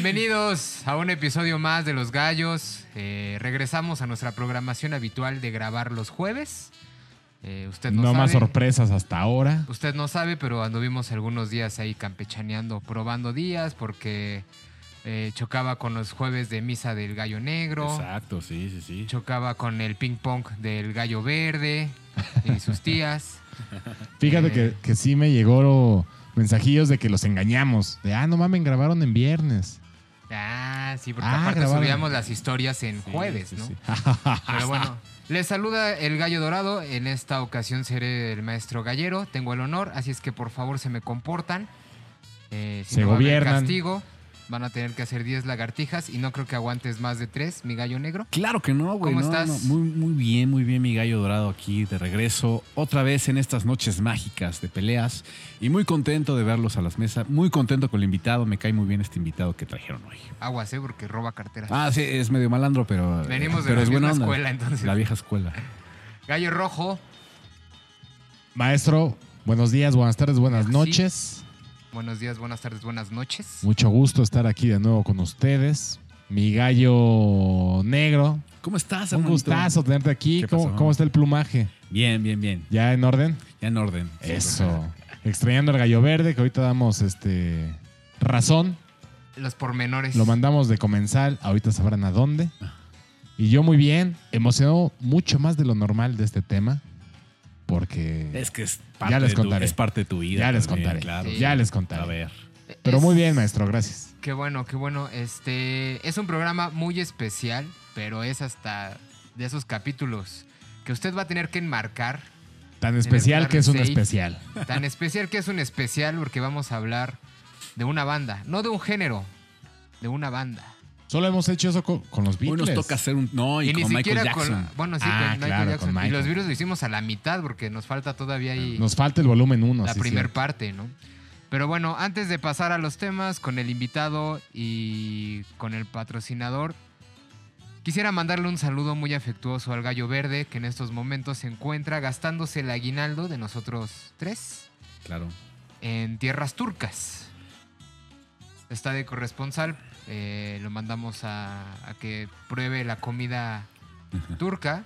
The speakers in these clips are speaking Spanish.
Bienvenidos a un episodio más de Los Gallos. Eh, regresamos a nuestra programación habitual de grabar los jueves. Eh, usted no, No más sorpresas hasta ahora. Usted no sabe, pero anduvimos algunos días ahí campechaneando, probando días, porque eh, chocaba con los jueves de misa del gallo negro, Exacto, sí, sí, sí. chocaba con el ping pong del gallo verde y sus tías. Fíjate Eh. que, que sí me llegó mensajillos de que los engañamos. De, ah, no mames, grabaron en viernes. Ah, sí, porque Ah, aparte grabaron. subíamos las historias en Sí, jueves, sí, ¿no? sí. Pero bueno, les saluda el gallo dorado. En esta ocasión seré el maestro gallero. Tengo el honor, así es que por favor se me comportan. Eh, si Se no gobiernan. castigo. Van a tener que hacer 10 lagartijas y no creo que aguantes más de 3, mi gallo negro. Claro que no, güey. ¿Cómo no, estás? no. Muy, muy bien, muy bien, mi gallo dorado aquí de regreso. Otra vez en estas noches mágicas de peleas. Y muy contento de verlos a las mesas. Muy contento con el invitado. Me cae muy bien este invitado que trajeron hoy. Aguas, ¿eh? Porque roba carteras. Ah, sí, es medio malandro, pero. Venimos de pero la es buena vieja onda. escuela, entonces. La vieja escuela. Gallo rojo, Maestro, buenos días, buenas tardes, buenas noches. Buenos días, buenas tardes, buenas noches. Mucho gusto estar aquí de nuevo con ustedes. Mi gallo negro. ¿Cómo estás, Un hermanito? gustazo tenerte aquí. ¿Qué ¿Cómo, pasó? cómo está el plumaje? Bien, bien, bien. ¿Ya en orden? Ya en orden. Sí, Eso. Extrañando el gallo verde, que ahorita damos este razón. Los pormenores. Lo mandamos de comensal, ahorita sabrán a dónde. Y yo muy bien, emocionado mucho más de lo normal de este tema, porque Es que es Ya parte, les de tu, contaré. es parte de tu vida. ya les también, contaré, Claro. Sí. ya les contaré. A ver. Pero muy bien, maestro, gracias. Qué bueno, qué bueno. Este es un programa muy especial, pero es hasta de esos capítulos que usted va a tener que enmarcar. Tan especial que es un seis. especial. Tan especial que es un especial porque vamos a hablar de una banda, no de un género, de una banda. Solo hemos hecho eso con, con los Hoy Beatles. nos toca hacer un. No, y, Y, ni con Michael siquiera Jackson. con. Bueno, sí, Ah, con Michael claro, Jackson. con Y los virus lo hicimos a la mitad porque nos falta todavía ahí Nos falta el volumen 1. la primer parte, ¿no? Pero bueno, antes de pasar a los temas con el invitado y con el patrocinador, quisiera mandarle un saludo muy afectuoso al Gallo Verde, que en estos momentos se encuentra gastándose el aguinaldo de nosotros tres Claro. en tierras turcas. Está de corresponsal, eh, lo mandamos a, a que pruebe la comida turca,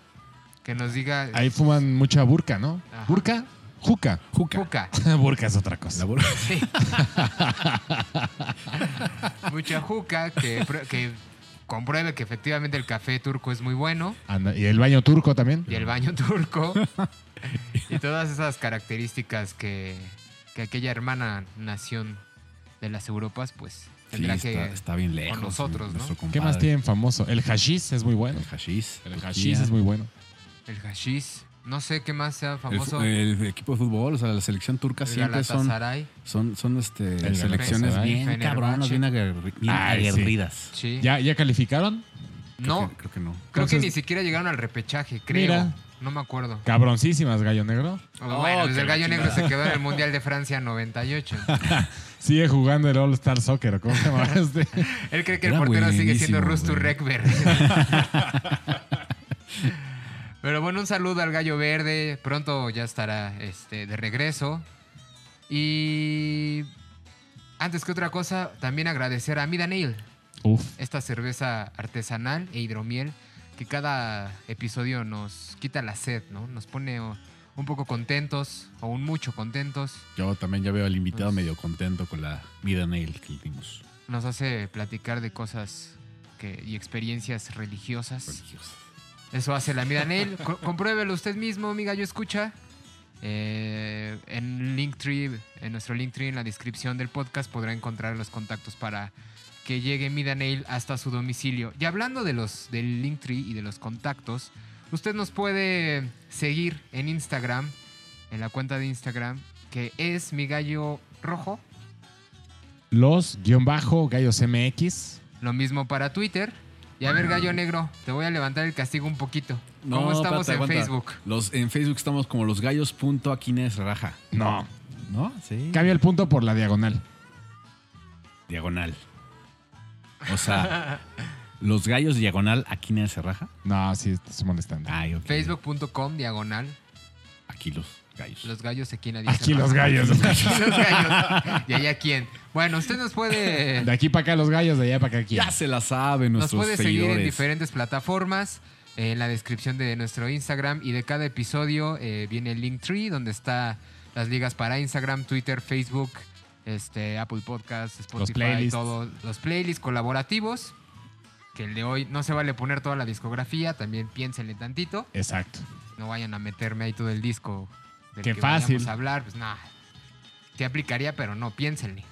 que nos diga... Ahí fuman mucha burka, ¿no? Ajá. ¿Burka? Juca. Juca. Juca. burka es otra cosa. La bur- Sí. Mucha juca que, pr- que compruebe que efectivamente el café turco es muy bueno Anda, Y el baño turco también. y el baño turco y todas esas características que, que aquella hermana nación de las Europas pues Sí, está, que está bien lejos. nosotros, ¿no? ¿Qué más tienen famoso? El hashish es muy bueno. El hashish. El hashish es muy bueno. el hashish no sé qué más sea famoso el equipo de fútbol, o sea, la selección turca el siempre son, son, son este, El selecciones bien cabronas, bien, Ay, aguerridas. sí ¿Ya, ¿Ya calificaron? Creo no que- creo que no. creo que ni siquiera llegaron al repechaje creo Mira. no me acuerdo Cabroncísimas, gallo negro. Oh, bueno, Oh, pues el gallo negro se quedó en el Mundial de Francia 98. Sigue jugando el All Star Soccer. ¿o ¿Cómo se llama este? Él cree que el portero sigue siendo Rustu güey. Rekber. Pero bueno, un saludo al gallo verde. Pronto ya estará este, de regreso. Y antes que otra cosa, también agradecer a Mida Nail, Uf. esta cerveza artesanal e hidromiel que cada episodio nos quita la sed, ¿no? Nos pone un poco contentos o un mucho contentos. Yo también ya veo al invitado medio contento con la vida nail que le dimos. Nos hace platicar de cosas que, y experiencias religiosas. Religiosa. Eso hace la Mida Nail. Co- compruébelo usted mismo, mi gallo escucha. Eh, en Linktree, en nuestro Linktree, en la descripción del podcast, podrá encontrar los contactos para que llegue Mida Nail hasta su domicilio. Y hablando de los del Linktree y de los contactos, usted nos puede seguir en Instagram, en la cuenta de Instagram, que es mi gallo rojo. Los guion bajo gallos MX. Lo mismo para Twitter. Y a ver, gallo negro, te voy a levantar el castigo un poquito. ¿Cómo estamos en aguanta. Facebook? Los, en Facebook estamos como los gallos.aquines raja. No. ¿No? Sí. Cambia el punto por la diagonal. Diagonal. O sea, los gallos diagonal aquines raja. No, sí, estás molestando. Ay, ok. Facebook.com, diagonal. Aquí los gallos. Los gallos aquí en la Aquí los gallos. Aquí los gallos. ¿Y allá quién? Bueno, usted nos puede, De aquí para acá los gallos, de allá para acá quién. Ya se la saben nos nuestros puede seguir en diferentes plataformas. En la descripción de nuestro Instagram y de cada episodio eh, viene el Linktree, donde está las ligas para Instagram, Twitter, Facebook, este, Apple Podcasts, Spotify, playlists. todos los playlists colaborativos. Que el de hoy no se vale poner toda la discografía, también piénsenle tantito. Exacto. No vayan a meterme ahí todo el disco del Qué que fácil. vayamos a hablar. Pues nada, te aplicaría, pero no, piénsenle.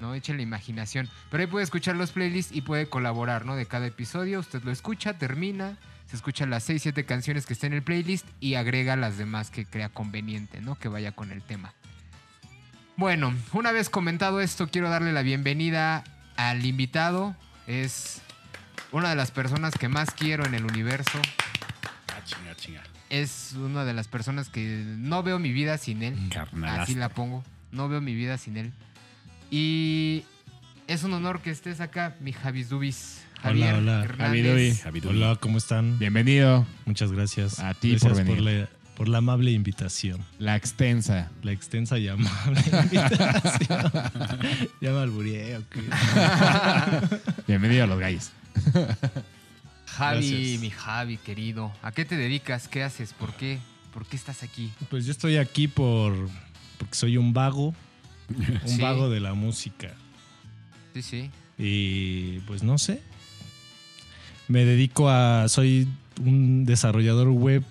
No, échenle imaginación. Pero ahí puede escuchar los playlists y puede colaborar, ¿no? De cada episodio. Usted lo escucha, termina, se escucha las 6, 7 canciones que estén en el playlist y agrega las demás que crea conveniente, ¿no? Que vaya con el tema. Bueno, una vez comentado esto, quiero darle la bienvenida al invitado. Es una de las personas que más quiero en el universo Ah, chinga, chinga. es una de las personas que no veo mi vida sin él. Carnalazo. Así la pongo. No veo mi vida sin él. Y es un honor que estés acá, mi Javis Dubis. Javier Hola, hola. Hernández. Javi Dubi. Javi Dubi. Hola, ¿cómo están? Bienvenido. Muchas gracias. A ti Gracias por venir. la, por la amable invitación. La extensa. La extensa y amable invitación. ¿o qué? Bienvenido a los gallos. Javi, Gracias. mi Javi, querido. ¿A qué te dedicas? ¿Qué haces? ¿Por qué? ¿Por qué estás aquí? Pues yo estoy aquí por porque soy un vago, un Sí. vago de la música. Sí, sí. Y pues no sé. Me dedico a. Soy un desarrollador web.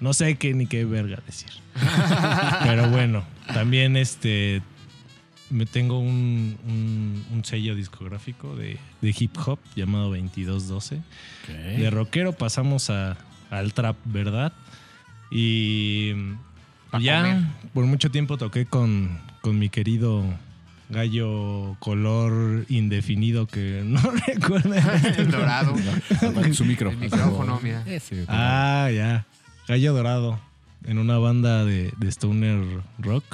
No sé qué ni qué verga decir. Pero bueno, también este. Me tengo un, un- un sello discográfico de, de hip hop llamado 2212. Ok. De rockero pasamos a, al trap, ¿verdad? Y Pa' ya comer. por mucho tiempo toqué con, con mi querido gallo color indefinido que no recuerdo. El dorado. Su micro. El micrófono, mira. Ah, ya. Gallo dorado. En una banda de, de stoner rock.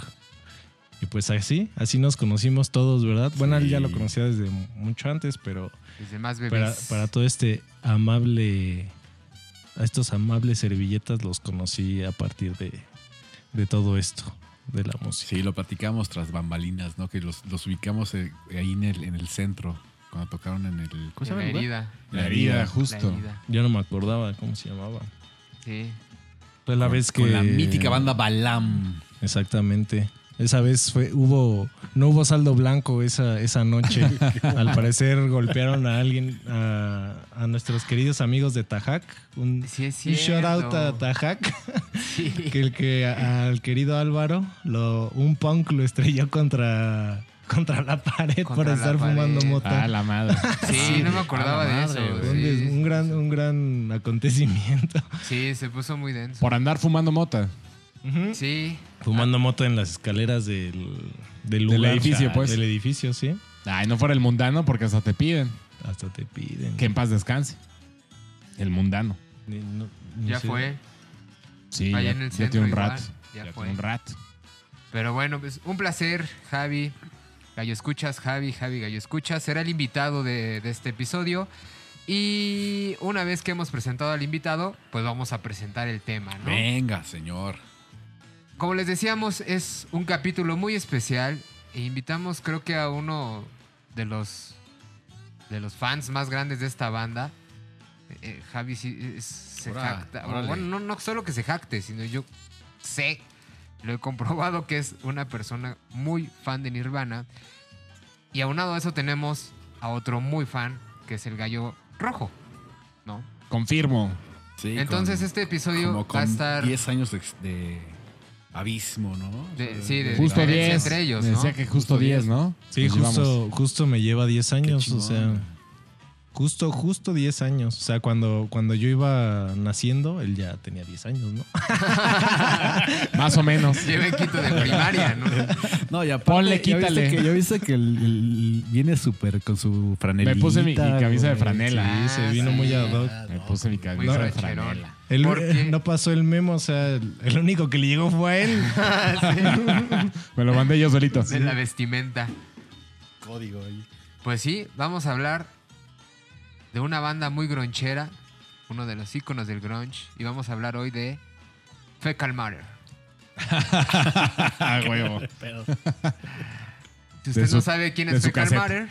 Y pues así, así nos conocimos todos, ¿verdad? Bueno, él ya lo conocía desde mucho antes, pero Desde más bebés. para todo este amable, a estos amables servilletas los conocí a partir de, de todo esto, de la música. Sí, lo platicamos tras bambalinas, ¿no? Que los, los ubicamos eh, ahí en el, en el centro, cuando tocaron en el... ¿Cómo se llama la herida. La herida, La justo. herida. Yo no me acordaba cómo se llamaba. Sí. Fue la Con- vez que... Con la mítica banda Balam. Exactamente. Esa vez fue, hubo, no hubo saldo blanco esa, esa noche. Al parecer golpearon a alguien, a, a nuestros queridos amigos de Tajac. Un, Sí, es un shout out a. Tajac. Sí. que el que a- al querido Álvaro, lo, un punk lo estrelló contra, contra la pared Contra por la estar pared. fumando mota. Ah, la madre. Sí, no me acordaba de eso. un, Sí, des- un gran, un gran acontecimiento. sí, se puso muy denso. Por andar fumando mota. Sí, Fumando mota en las escaleras del, del edificio, o sea, pues. Del edificio, sí. Ay, no fuera el mundano porque hasta te piden Hasta te piden. que en paz descanse. El mundano. Ni- no- ni ya sé. fue. Sí, Allá ya, en el ya centro tiene un igual, rato. ya Ya fue. tiene un rato. Pero bueno, pues un placer, Javi. Gallo Escuchas, Javi, Javi Gallo Escuchas. Será el invitado de, de este episodio. Y una vez que hemos presentado al invitado, pues vamos a presentar el tema, ¿no? Venga, señor. Como les decíamos, es un capítulo muy especial. E invitamos, creo que a uno de los de los fans más grandes de esta banda. Eh, eh, Javi sí, es- se jacta. Bueno, no, no solo que se jacte, sino yo sé, lo he comprobado que es una persona muy fan de Nirvana. Y aunado a eso tenemos a otro muy fan, que es el gallo rojo, ¿no? Confirmo. Sí, Entonces con- este episodio como va a con estar... 10 años de, de abismo, ¿no? De- sí, de- Justo diferencia 10. entre ellos, Me ¿no? decía que justo Justo 10, 10. ¿no? Sí, Nos llevamos. justo, justo me lleva 10 Qué años, o sea. Justo, justo 10 años. O sea, cuando, cuando yo iba naciendo, él ya tenía 10 años, ¿no? Más o menos. Lleva en quinto de primaria, ¿no? No, y aparte, Ponle, ya viste quítale. que- Yo viste que el- el- viene súper con su franelita. Me puse mi- mi camisa de franela. Sí, se Ah, vino sí. muy ad hoc. Me puse mi camisa de franela. Él, ¿Por qué? no pasó el memo, o sea, el, el único que le llegó fue a él. Me lo mandé yo solito. De la vestimenta. Código ahí. Pues sí, vamos a hablar de una banda muy gronchera, uno de los íconos del grunge, y vamos a hablar hoy de Fecal Matter. Huevo. Si usted su- no sabe quién es Fecal cassette. Matter,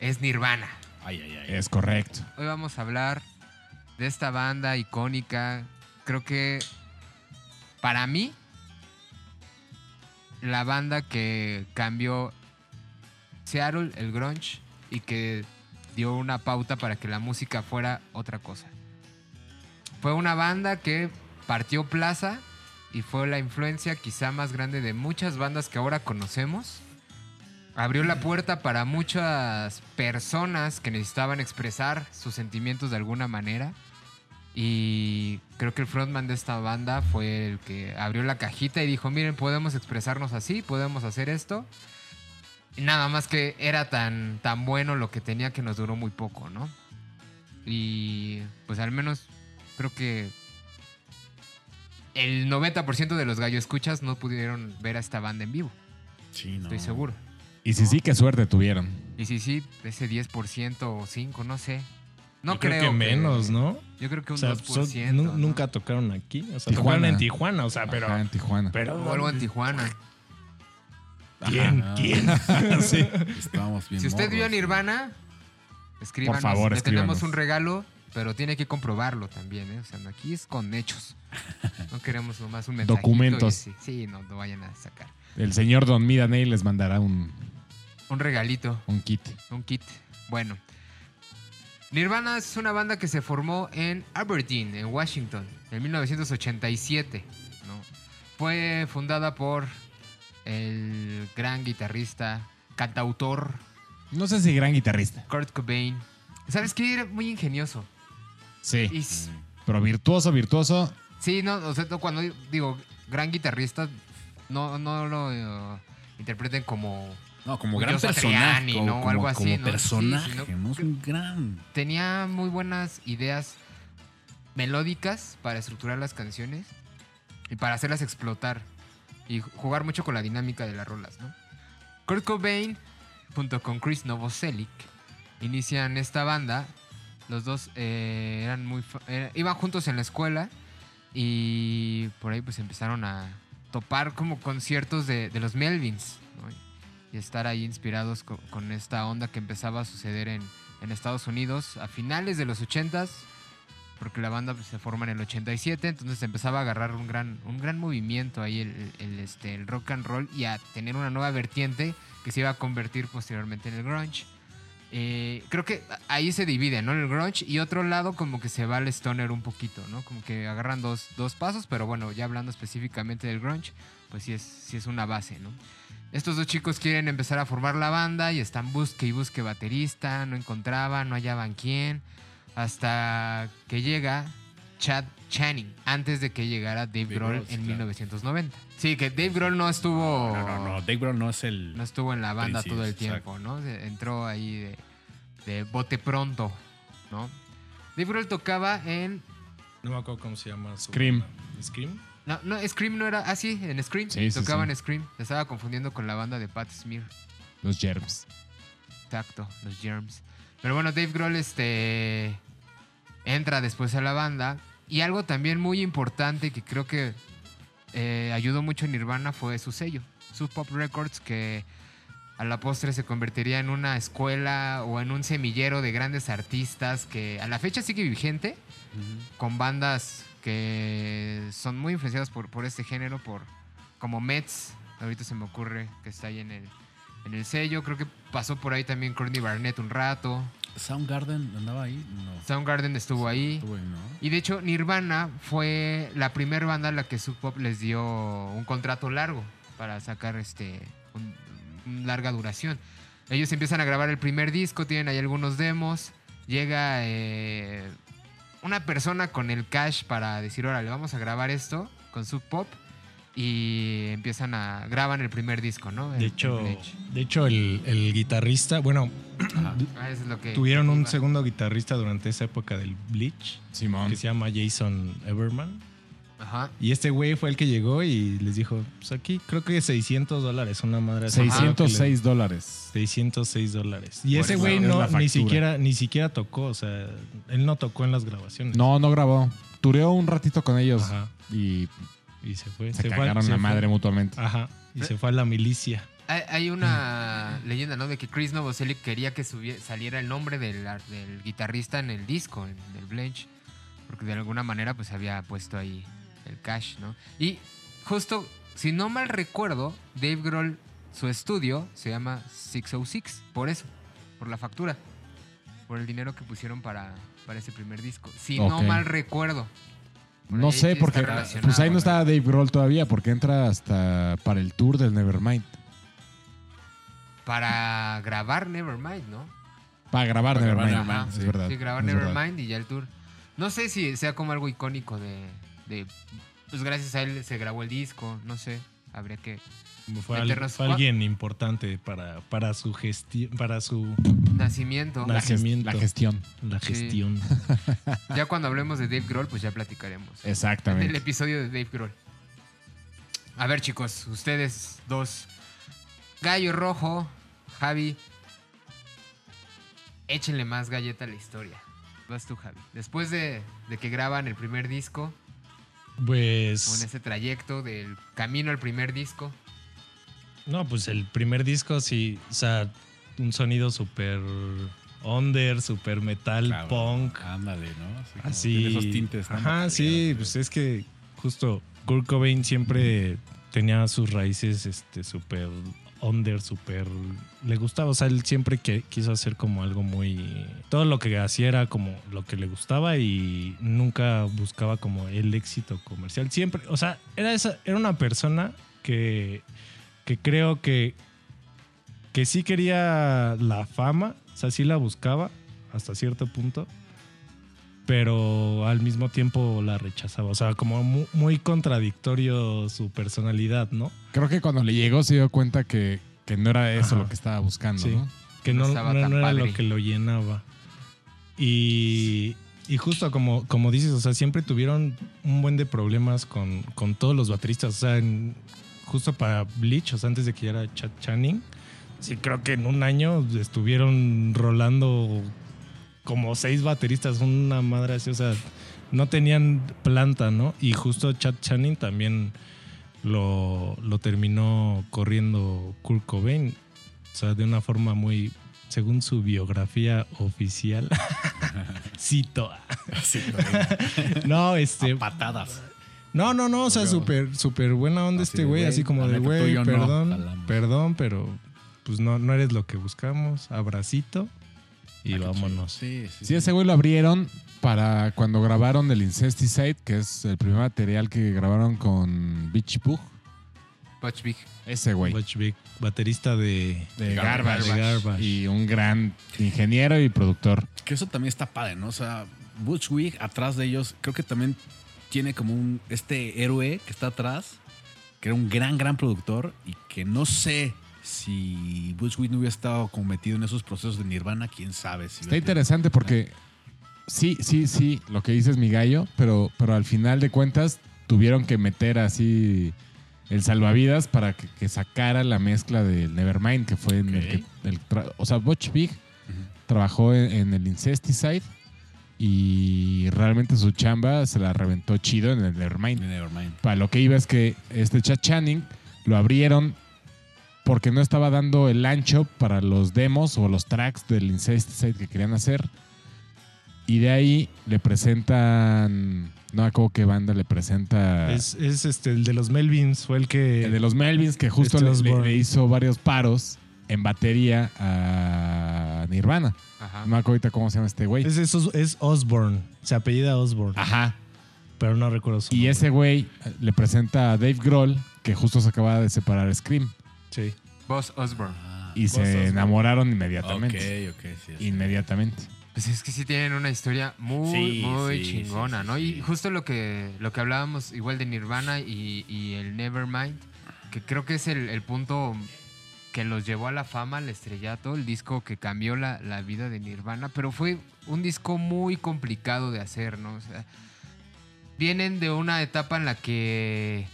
es Nirvana. Ay, ay, ay. Es correcto. Hoy vamos a hablar de esta banda icónica. Creo que para mí, la banda que cambió Seattle, el grunge, y que dio una pauta para que la música fuera otra cosa. Fue una banda que partió plaza y fue la influencia quizá más grande de muchas bandas que ahora conocemos. Abrió la puerta para muchas personas que necesitaban expresar sus sentimientos de alguna manera. Y creo que el frontman de esta banda fue el que abrió la cajita y dijo, miren, podemos expresarnos así, podemos hacer esto. Nada más que era tan, tan bueno lo que tenía que nos duró muy poco, ¿no? Y pues al menos creo que el 90% de los gallo escuchas no pudieron ver a esta banda en vivo, Sí, no. estoy seguro. Y si sí, qué suerte tuvieron. Y sí, sí, ese 10% o 5, no sé. No Yo creo, creo que menos, ¿no? Yo creo que O un sea, 2%. son- nu- ¿no? nunca tocaron aquí. O sea, Tijuana. tocaron en Tijuana, o sea, pero. Ajá, en Tijuana. pero O algo en Tijuana. ¿Quién? Ajá. ¿Quién? sí. Estábamos bien Si usted vio morros. Nirvana, escríbanos. Por favor, Le tenemos un regalo, pero tiene que comprobarlo también, ¿eh? O sea, no, aquí es con hechos. No queremos nomás un mensajito. Documentos. Sí, no, no vayan a sacar. El señor Don Midaney les mandará un, Un regalito. un kit. Un kit. Bueno. Nirvana es una banda que se formó en Aberdeen, en Washington, en 1987. ¿no? Fue fundada por el gran guitarrista, cantautor No sé si gran guitarrista. Kurt Cobain. ¿Sabes qué? Era muy ingenioso. Sí. Y s- Pero virtuoso, virtuoso. sí, no, o sea, cuando digo gran guitarrista, no, no lo eh, interpreten como No, como gran Satriani, personaje. ¿no? Como, Algo así, como personaje, sino- ¿no? Es un gran. tenía muy buenas ideas melódicas para estructurar las canciones y para hacerlas explotar y jugar mucho con la dinámica de las rolas, ¿no? Kurt Cobain junto con Chris Novoselic inician esta banda. Los dos eh, eran muy eh, iban juntos en la escuela y por ahí pues empezaron a topar como conciertos de, de los Melvins ¿no? y estar ahí inspirados co- con, esta onda que empezaba a suceder en, en Estados Unidos a finales de los 80s, porque la banda pues, se forma en el 87, entonces empezaba a agarrar un gran, un gran movimiento ahí el, este, el rock and roll y a tener una nueva vertiente que se iba a convertir posteriormente en el grunge. Eh, creo que ahí se divide, ¿no? El grunge y otro lado como que se va al stoner un poquito, ¿no? Como que agarran dos, dos pasos, pero bueno, ya hablando específicamente del grunge, pues sí es, sí es una base, ¿no? Estos dos chicos quieren empezar a formar la banda y están busque y busque baterista, no encontraban, no hallaban quién, hasta que llega Chad Channing, antes de que llegara Dave, Dave Grohl en claro. 1990. Sí, que Dave Grohl no estuvo... No, no, no. Dave Grohl no es el. No estuvo en la banda todo el exacto. tiempo, ¿no? Entró ahí de, de bote pronto, ¿no? Dave Grohl tocaba en... No me acuerdo cómo se llama. su Scream. banda. ¿Scream? No, no, Scream no era... Ah, sí, en Scream. Sí, sí, tocaba sí. en Scream. Se estaba confundiendo con la banda de Pat Smear. Los germs. Exacto, los Germs. Pero bueno, Dave Grohl este, entra después a la banda. Y algo también muy importante que creo que eh, ayudó mucho en Nirvana fue su sello, Sub Pop Records, que a la postre se convertiría en una escuela o en un semillero de grandes artistas que a la fecha sigue vigente, con bandas que son muy influenciadas por, por este género, por como Mets, ahorita se me ocurre que está ahí en el, en el sello, creo que pasó por ahí también Courtney Barnett un rato, Soundgarden andaba ahí. No. Soundgarden estuvo ahí. Estuvo ahí, ¿no? Y de hecho, Nirvana fue la primera banda a la que Sub Pop les dio un contrato largo para sacar este un- un larga duración. Ellos empiezan a grabar el primer disco, tienen ahí algunos demos. Llega eh, una persona con el cash para decir, órale, vamos a grabar esto con Sub Pop. Y empiezan a. graban el primer disco, ¿no? El- De hecho, de hecho el, el guitarrista, bueno, Ah, eso es lo que. tuvieron un iba. segundo guitarrista durante esa época del Bleach, Simón. que se llama Jason Everman. Ajá. Y este güey fue el que llegó y les dijo, pues aquí creo que 600 dólares, una madre así. 606 dólares. 606 dólares. Y Por ese güey no ni siquiera ni siquiera tocó, o sea, él no tocó en las grabaciones. No, no grabó. Tureó un ratito con ellos Ajá. y Y se fue. se, fue- cagaron se la fue- madre mutuamente. Ajá. Y se fue a la milicia. Hay, hay una leyenda, ¿no? De que Chris Novoselic quería que subie- saliera el nombre del, ar- del guitarrista en el disco, en el Blanche. Porque de alguna manera, pues había puesto ahí el cash, ¿no? Y justo, si no mal recuerdo, Dave Grohl, su estudio se llama 606, por eso, por la factura. Por el dinero que pusieron para, para ese primer disco. Si no mal recuerdo. Por No sé, porque pues ahí no está Dave Grohl todavía, porque entra hasta para el tour del Nevermind. Para grabar Nevermind, ¿no? Para grabar Para grabar Nevermind, es sí. verdad. Sí, grabar verdad. Nevermind y ya el tour. No sé si sea como algo icónico de, de- Pues gracias a él se grabó el disco, no sé. Habría que. Fue, al- Meternos- fue alguien importante para, para su gestión, para su Nacimiento. Nacimiento. la gestión. la Sí. gestión. Ya cuando hablemos de Dave Grohl, pues ya platicaremos. En el Exactamente. episodio de Dave Grohl. A ver, chicos, ustedes dos. Gallo Rojo, Javi. Échenle más galleta a la historia. Vas tú, Javi. Después de, de que graban el primer disco, Pues ese trayecto del camino al primer disco, no, pues el primer disco sí, o sea, un sonido súper under, súper metal, Claro, punk. Ándale, ¿no? Así. Así. tiene esos tintes. ¿no? Ajá, sí, pues es que justo Kurt Cobain siempre tenía sus raíces este súper under, súper le gustaba, o sea, él siempre que quiso hacer como algo muy todo lo que hacía era como lo que le gustaba y nunca buscaba como el éxito comercial. Siempre, o sea, era esa era una persona que que creo que que sí quería la fama, o sea, sí la buscaba hasta cierto punto, pero al mismo tiempo la rechazaba. O sea, como mu- muy, contradictorio su personalidad, ¿no? Creo que cuando le llegó se dio cuenta que, que no era eso Ajá. lo que estaba buscando, Sí. ¿no? Que No no, era lo que lo llenaba. Y, y justo como, como dices, o sea, siempre tuvieron un buen de problemas con, con todos los bateristas. O sea, en- justo para Bleach, o sea, antes de que ya era Chad Channing, sí creo que en un año estuvieron rolando como seis bateristas, una madre así, o sea, no tenían planta, ¿no? Y justo Chad Channing también lo, lo terminó corriendo Kurt Cobain, o sea, de una forma muy, según su biografía oficial, cito. No, este, A patadas. No, no, no, o sea, súper, súper buena onda Así este güey, así como de, güey, no, perdón, jalamos". perdón, pero pues no, no eres lo que buscamos, abracito y Ah, vámonos. Sí, sí. Sí, ese güey lo abrieron para cuando grabaron el Incesticide, que es el primer material que grabaron con Beach Pug. Butch Vig. Ese güey. Butch Vig, baterista de, De Garbage. Garbage. de Garbage. Y un gran ingeniero y productor. Que eso también está padre, ¿no? O sea, Butch Wig atrás de ellos, creo que también tiene como un este héroe que está atrás, que era un gran, gran productor y que no sé si Wig no hubiera estado como metido en esos procesos de Nirvana, quién sabe. Si Está interesante porque sí, sí, sí, lo que dices mi gallo, pero, pero al final de cuentas tuvieron que meter así el salvavidas para que, que sacara la mezcla del Nevermind, que fue en el que... el o sea, Butch Vig trabajó en, en el Incesticide y realmente su chamba se la reventó chido en el Nevermind. Nevermind. Para lo que iba es que este Chad Channing lo abrieron porque no estaba dando el ancho para los demos o los tracks del Incesticide que querían hacer. Y de ahí le presentan. No me acuerdo qué banda le presenta. Es, es este, el de los Melvins, fue el que... el de los Melvins, que justo Este le hizo varios paros en batería a Nirvana. Ajá. No me acuerdo ahorita cómo se llama este güey. es, es, es Osborne, se apellida Osborne, Ajá. pero no recuerdo su Y nombre. ese güey le presenta a Dave Grohl, que justo se acababa de separar Scream. Sí. Buzz Osborne. Ah, Y se enamoraron ok, inmediatamente. ok, sí, sí. Inmediatamente. Pues es que sí tienen una historia muy, Sí, muy sí, chingona, sí, sí, ¿no? sí. Y justo lo que, lo que hablábamos igual de Nirvana y, y el Nevermind, que creo que es el, el punto que los llevó a la fama, al estrellato, el disco que cambió la, la vida de Nirvana, pero fue un disco muy complicado de hacer, ¿no? O sea, vienen de una etapa en la que,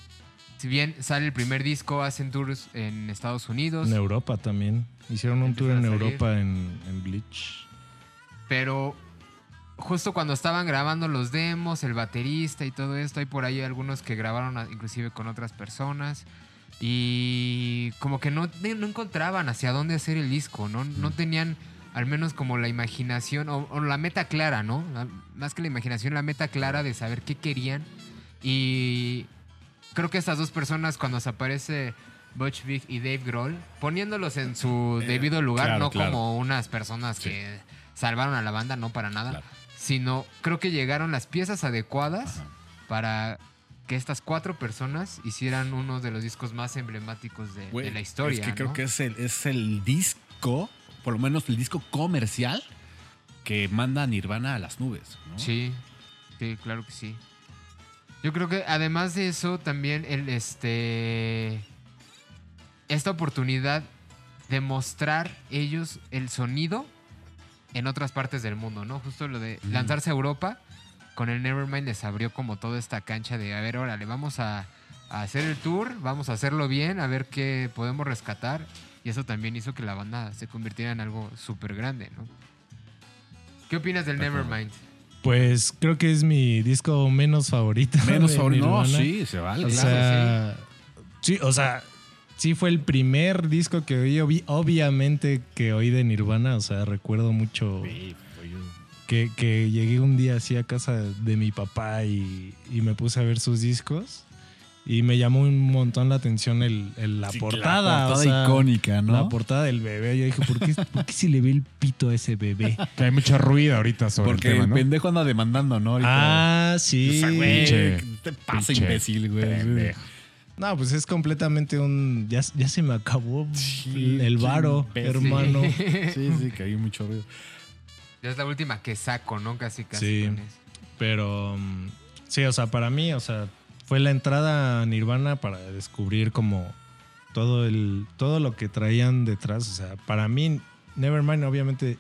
si bien sale el primer disco, hacen tours en Estados Unidos, En Europa también. Hicieron un tour en. Europa en, en Bleach. Pero justo cuando estaban grabando los demos, el baterista y todo esto, hay por ahí algunos que grabaron inclusive con otras personas. Y como que no, no encontraban hacia dónde hacer el disco, ¿no? No tenían al menos como la imaginación o, o la meta clara, ¿no? La- más que la imaginación, la meta clara de saber qué querían. Y creo que estas dos personas, cuando se aparece Butch Vig y Dave Grohl, poniéndolos en su Eh, debido lugar, claro, no claro. como unas personas Sí. que salvaron a la banda, no para nada, Claro. sino creo que llegaron las piezas adecuadas Ajá. para que estas cuatro personas hicieran uno de los discos más emblemáticos de, la historia. Es que creo que es el, es el disco, por lo menos el disco comercial, que manda a Nirvana a las nubes. ¿no? Sí, sí, claro que sí. Yo creo que además de eso, también el este. Esta oportunidad de mostrar ellos el sonido en otras partes del mundo, ¿no? Justo lo de lanzarse a Europa con el Nevermind les abrió como toda esta cancha de, a ver, órale, vamos a, a hacer el tour, vamos a hacerlo bien, a ver qué podemos rescatar. Y eso también hizo que la banda se convirtiera en algo súper grande, ¿no? ¿Qué opinas del. Nevermind? Pues creo que es mi disco menos favorito. Menos favorito. No, sí, se vale. O sea, sí, o sea, sí fue el primer disco que oí, obvi- obviamente que oí de Nirvana, o sea, recuerdo mucho Sí. Que, que llegué un día así a casa de mi papá y, y me puse a ver sus discos y me llamó un montón la atención el, el- la Sí, portada, La o portada sea, icónica, ¿no? La portada del bebé. Yo dije, ¿por qué, ¿por qué si le ve el pito a ese bebé? Que hay mucho ruido ahorita sobre Porque el tema, el ¿no? pendejo anda demandando, ¿no? Ahorita. Ah, sí. O sea, güey, Pinche- ¿qué te pasa, pinche imbécil, güey? pendejo. No, pues es completamente un. Ya, ya se me acabó Sí, el, el varo, imbécil. hermano. Sí, sí, que hay mucho ruido. Ya es la última que saco, ¿no? Casi, casi. Sí. Pero mm, sí, o sea, para mí, o sea, fue la entrada a Nirvana para descubrir como todo el todo lo que traían detrás. O sea, para mí, Nevermind obviamente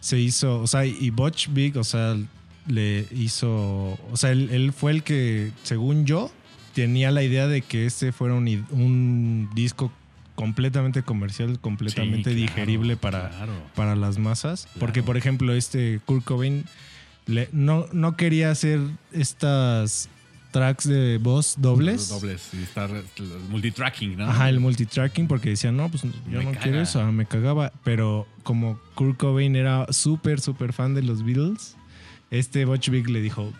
se hizo, o sea, y Butch Big, o sea, le hizo, o sea, él, él fue el que, según yo, tenía la idea de que este fuera un disco completamente comercial, completamente Sí, claro, digerible para, claro. para las masas. Claro. Porque, por ejemplo, este Kurt Cobain le- no, no quería hacer estas tracks de voz dobles. Dobles y estar multitracking, ¿no? Ajá, el multitracking, porque decían, no, pues yo Me no caga. quiero eso, me cagaba. Pero como Kurt Cobain era súper, súper fan de los Beatles, este Butch Vig le dijo,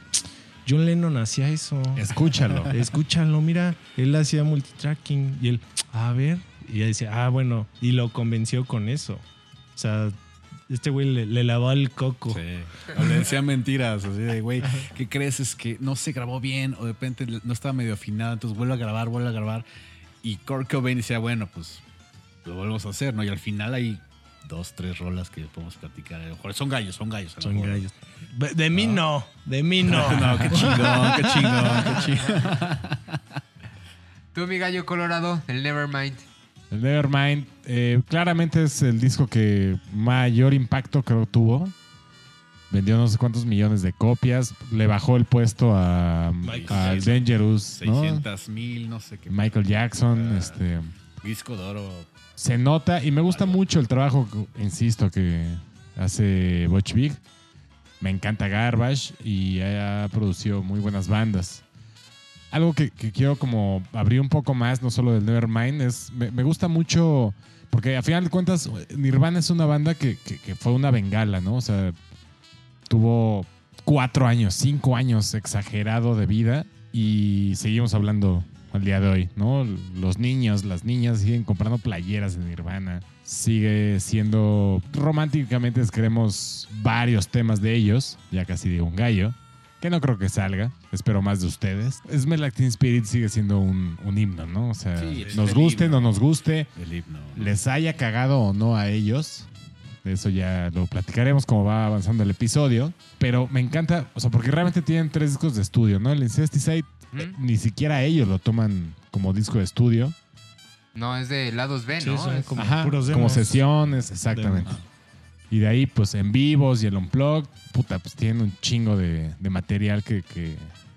John Lennon hacía eso. Escúchalo. Escúchalo, mira, él hacía multitracking y él, a ver, y ella decía, ah, bueno, y lo convenció con eso. O sea, este güey le, le lavó el coco. Sí. O le decían mentiras, así de, güey, ¿qué crees? Es que no se grabó bien o de repente no estaba medio afinado, entonces vuelve a grabar, vuelve a grabar. Y Kurt Cobain decía, bueno, pues lo volvemos a hacer, ¿no? Y al final hay dos, tres rolas que podemos platicar. A lo mejor son gallos, son gallos. a lo Son mejor. gallos. De, de mí no, de mí no. No, qué chingón, qué chingón, qué chingón. Tú, mi gallo colorado, el Nevermind. El Nevermind, eh, claramente es el disco que mayor impacto creo tuvo. Vendió no sé cuántos millones de copias. Le bajó el puesto a, Jackson. Dangerous, ¿no? 600 mil, no sé qué. Michael Jackson. Ah. este, Disco de oro. se nota y me gusta mucho el trabajo, insisto, que hace Butch Vig. Me encanta Garbage y ha producido muy buenas bandas. Algo que, quiero como abrir un poco más, no solo del Nevermind, es me, me gusta mucho, porque a final de cuentas Nirvana es una banda que, fue una bengala, ¿no? O sea, tuvo cuatro años, cinco años exagerado de vida y seguimos hablando al día de hoy, ¿no? Los niños, las niñas siguen comprando playeras de Nirvana. Sigue siendo románticamente queremos varios temas de ellos, ya casi digo un gallo, que no creo que salga, espero más de ustedes. Smell Like Teen Spirit sigue siendo un, un himno, ¿no? O sea, Sí, nos guste, himno. no nos guste, El himno. les haya cagado o no a ellos. De eso ya lo platicaremos como va avanzando el episodio. Pero me encanta, o sea, porque realmente tienen tres discos de estudio, ¿no? El Incesticide, ¿Mm? eh, ni siquiera ellos lo toman como disco de estudio. No, es de lados B, Sí, ¿no? son como Ajá, puros como sesiones, exactamente. Y de ahí, pues en vivos y el Unplugged, puta, pues tienen un chingo de, de material que, que-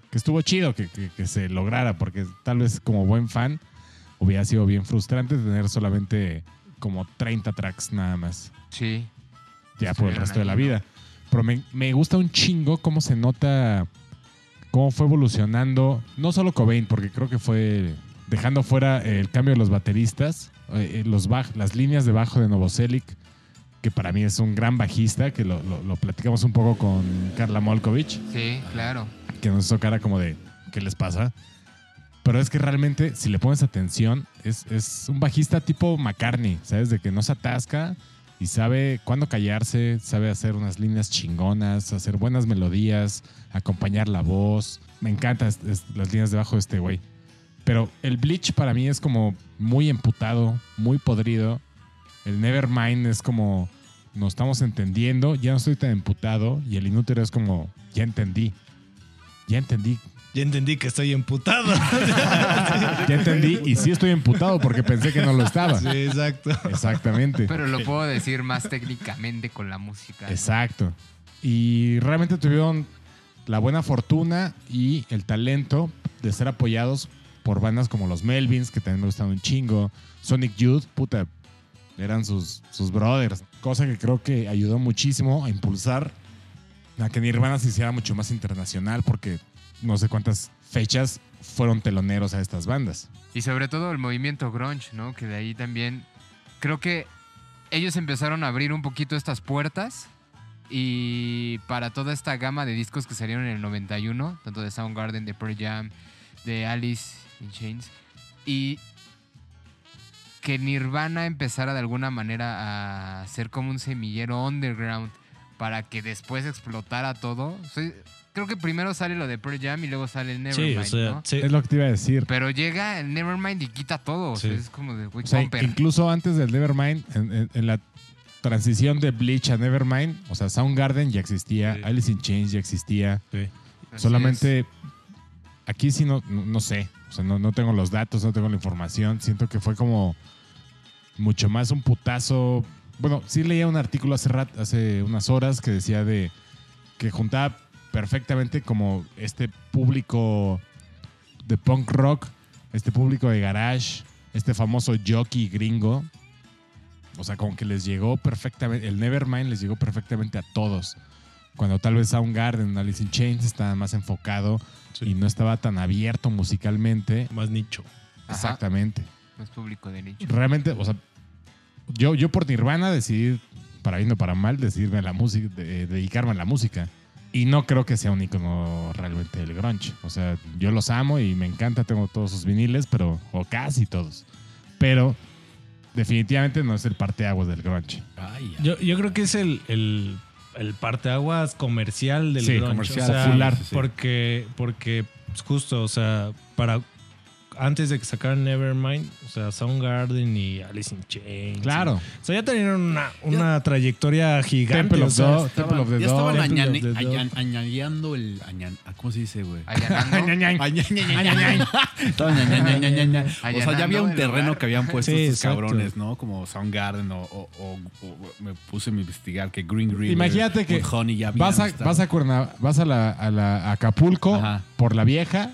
que estuvo chido que, que- se lograra, porque tal vez como buen fan hubiera sido bien frustrante tener solamente como 30 tracks nada más. Sí. ya por el resto de la vida. Pero me, me gusta un chingo cómo se nota, cómo fue evolucionando, no solo Cobain, porque creo que fue dejando fuera el cambio de los bateristas, eh, eh, los baj- las líneas de bajo de Novoselic, que para mí es un gran bajista, que lo, lo- lo platicamos un poco con Carla Molkovich, Sí, claro. que nos hizo cara como de, ¿qué les pasa? Pero es que realmente, si le pones atención, es, es un bajista tipo McCartney, ¿sabes? De que no se atasca y sabe cuándo callarse, sabe hacer unas líneas chingonas, hacer buenas melodías, acompañar la voz. Me encantan las líneas de bajo de este güey. Pero el Bleach para mí es como muy emputado, muy podrido. El Nevermind es como, nos estamos entendiendo, ya no estoy tan emputado. Y el Inútero es como, ya entendí. Ya entendí. Ya entendí que estoy emputado. Ya entendí. Y sí estoy emputado porque pensé que no lo estaba. sí, exacto. Exactamente. Pero lo puedo decir más técnicamente con la música. ¿no? Exacto. Y realmente tuvieron la buena fortuna y el talento de ser apoyados por bandas como los Melvins, que también me gustan un chingo. Sonic Youth, puta, eran sus, sus brothers. Cosa que creo que ayudó muchísimo a impulsar a que Nirvana se hiciera mucho más internacional, porque no sé cuántas fechas fueron teloneros a estas bandas. Y sobre todo el movimiento grunge, ¿no? Que de ahí también creo que ellos empezaron a abrir un poquito estas puertas y para toda esta gama de discos que salieron en el 91, tanto de Soundgarden, de Pearl Jam, de Alice in Chains y que Nirvana empezara de alguna manera a ser como un semillero underground para que después explotara todo. Soy- creo que primero sale lo de Pearl Jam y luego sale el Sí, Nevermind, o sea, ¿no? sí. Es lo que te iba a decir. Pero llega el Nevermind y quita todo. O sea, Sí. es como de O sea, Comper. incluso antes del Nevermind, en, en- en la transición de Bleach a Nevermind, o sea, Soundgarden ya existía, Sí. Alice in Chains ya existía. Sí. Solamente aquí sí no, no, no sé, o sea, no, no tengo los datos, no tengo la información. Siento que fue como mucho más un putazo. Bueno, sí leía un artículo hace, rat- hace unas horas que decía de que juntaba perfectamente como este público de punk rock, este público de garage, este famoso jockey gringo. O sea, como que les llegó perfectamente, el Nevermind les llegó perfectamente a todos. Cuando tal vez Soundgarden, Alice in Chains estaba más enfocado Sí. y no estaba tan abierto musicalmente. Más nicho. Exactamente. Es público de nicho. Realmente, o sea, yo, yo por Nirvana decidí, para bien o para mal, decidirme a la música, de- dedicarme a la música. Y no creo que sea un icono realmente del grunge. O sea, yo los amo y me encanta, tengo todos sus viniles, pero, o casi todos. Pero definitivamente no es el parteaguas del grunge. Yo, yo creo que es el, el, el parteaguas comercial del Sí, grunge. comercial, o sea, popular. sí, sí. Porque, porque pues, justo, o sea, para antes de que sacaran Nevermind, o sea, Soundgarden y Alice in Chains. Claro. O sea, ya tenían una, una trayectoria gigante. Temple of, sea, Temple of the Ya estaban añan, añadeando el... ¿Cómo se dice, güey? O sea, ya había un terreno que habían puesto sí, estos cabrones, ¿no? Como Soundgarden o, o, me puse a investigar que Green Green, Imagínate que Honey ya vas a, vas a, la, Acapulco por la vieja,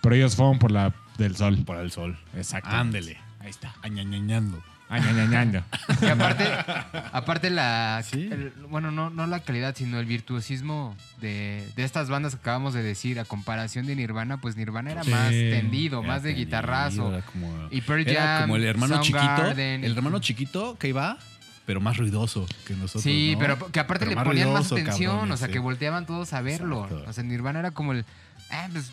pero ellos fueron por la del sol. por el sol. Exacto. Ándele. Ahí está. Añañañando. Añañañaño. Y aparte, aparte la, Sí. el- bueno, no, no la calidad, sino el virtuosismo de, de estas bandas que acabamos de decir, a comparación de Nirvana, pues Nirvana era Sí. más tendido, Era más de tendido, guitarrazo. era como- Y Pearl Era Jam, como el hermano chiquito. Soundgarden. El hermano chiquito que iba, pero más ruidoso que nosotros. Sí, ¿no? pero que aparte Pero le ponían más ruidoso, atención, cabrones, o sea, sí. que volteaban todos a verlo. Exacto. O sea, Nirvana era como el, ah, pues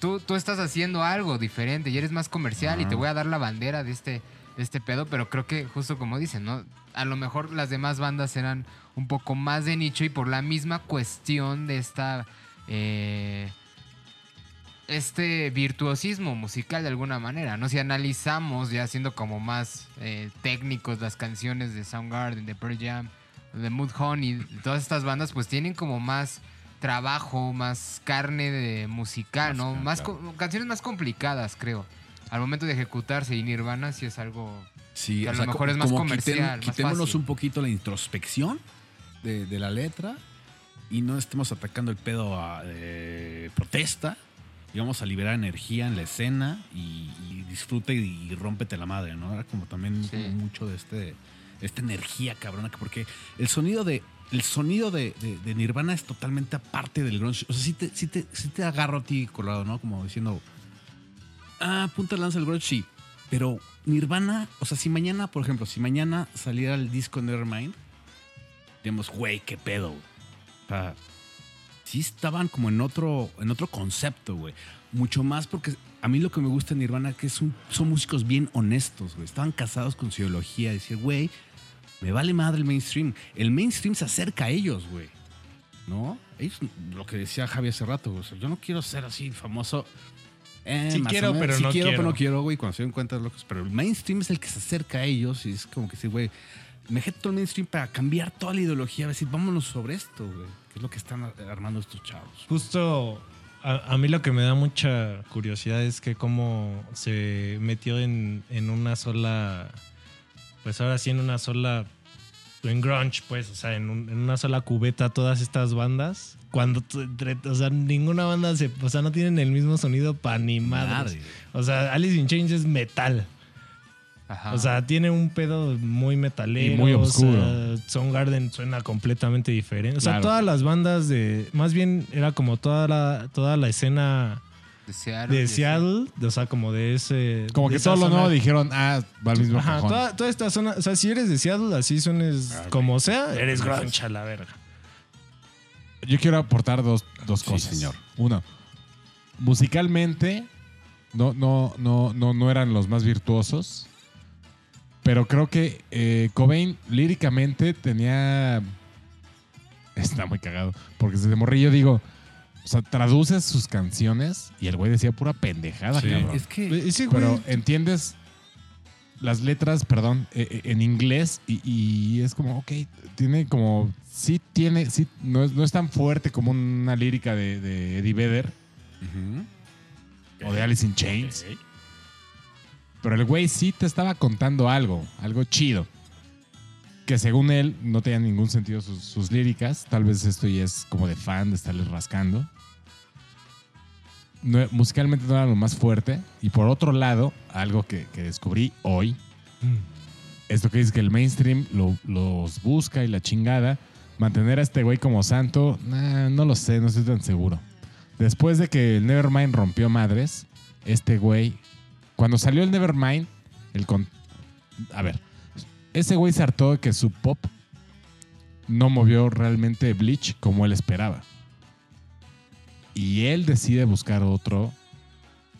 tú, tú estás haciendo algo diferente y eres más comercial y te voy a dar la bandera de este, de este pedo, pero creo que justo como dicen, ¿no? A lo mejor las demás bandas eran un poco más de nicho y por la misma cuestión de esta... eh, este virtuosismo musical de alguna manera, ¿no? Si analizamos ya siendo como más eh, técnicos las canciones de Soundgarden, de Pearl Jam, de Mudhoney, todas estas bandas pues tienen como más trabajo, más carne de musical, ¿no? Más, Más claro. co- canciones más complicadas, creo. Al momento de ejecutarse y Nirvana sí es algo Sí, Que a lo sea, mejor es más comercial, quiten- más quitémonos fácil. un poquito la introspección de, de la letra y no estemos atacando el pedo a eh, protesta y vamos a liberar energía en la escena y, y disfruta y, y rómpete la madre, ¿no? Era como también Sí. mucho de este esta energía cabrona que- porque el sonido de el sonido de, Nirvana es totalmente aparte del grunge. O sea, sí te, sí agarro a ti, Colorado, ¿no? Como diciendo, Ah, punta lanza el grunge, sí. Pero Nirvana, o sea, si mañana, por ejemplo, si mañana saliera el disco Nevermind, digamos, güey, qué pedo. O sea, sí estaban como en otro, en otro concepto, güey. Mucho más porque a mí lo que me gusta de Nirvana es que son, son músicos bien honestos, güey. Estaban casados con su ideología. Decir, güey, me vale madre el mainstream. El mainstream se acerca a ellos, güey. ¿No? Ellos, lo que decía Javi hace rato, güey, o sea, yo no quiero ser así famoso. Eh, Sí quiero, menos. pero Sí no quiero, pero quiero. no quiero, güey. Cuando se den cuenta locos. Pero el mainstream es el que se acerca a ellos y es como que sí, güey. Me meto el mainstream para cambiar toda la ideología. A decir, vámonos sobre esto, güey. Que es lo que están ar- armando estos chavos. Justo a, a mí lo que me da mucha curiosidad es que cómo se metió en, en una sola, pues ahora sí en una sola, en grunge, pues, o sea, en, un- en una sola cubeta todas estas bandas. Cuando, o sea, ninguna banda se, o sea, no tienen el mismo sonido para ni madres. Madre. O sea, Alice in Chains es metal. Ajá. O sea, tiene un pedo muy metalero. Y muy o sea, oscuro. Soundgarden suena completamente diferente. O sea, Claro. todas las bandas de. Más bien era como toda la, toda la escena de Seattle. de. O sea, como de ese. Como de que todo lo nuevo dijeron, ah, va al mismo Ajá, cajón. toda, toda esta zona. O sea, si eres de Seattle, así suenes Ah, como sea, eres grunge a la verga. Yo quiero aportar dos, dos Sí, cosas. señor. Uno, musicalmente no, no, no, no, no eran los más virtuosos. Pero creo que eh, Cobain líricamente tenía. Está muy cagado. Porque desde morrillo digo. O sea, traduces sus canciones y el güey decía pura pendejada, Sí. cabrón. Es que. Ese güey. Pero entiendes las letras, perdón, eh, eh, en inglés y, y es como, ok, tiene como, sí tiene, sí, no es, no es tan fuerte como una lírica de, de Eddie Vedder o de Alice in Chains. Pero el güey sí te estaba contando algo, algo chido. Que según él no tenía ningún sentido sus, sus líricas. Tal vez esto ya es como de fan de estarles rascando. No- musicalmente no era lo más fuerte. Y por otro lado, algo que, que descubrí hoy, Mm. esto que dice que el mainstream lo- los busca y la chingada. Mantener a este güey como santo, nah, no lo sé, no estoy tan seguro. Después de que el Nevermind rompió madres, este güey, cuando salió el Nevermind, el con... A ver, ese güey se hartó de que su pop no movió realmente Bleach como él esperaba. Y él decide buscar otro,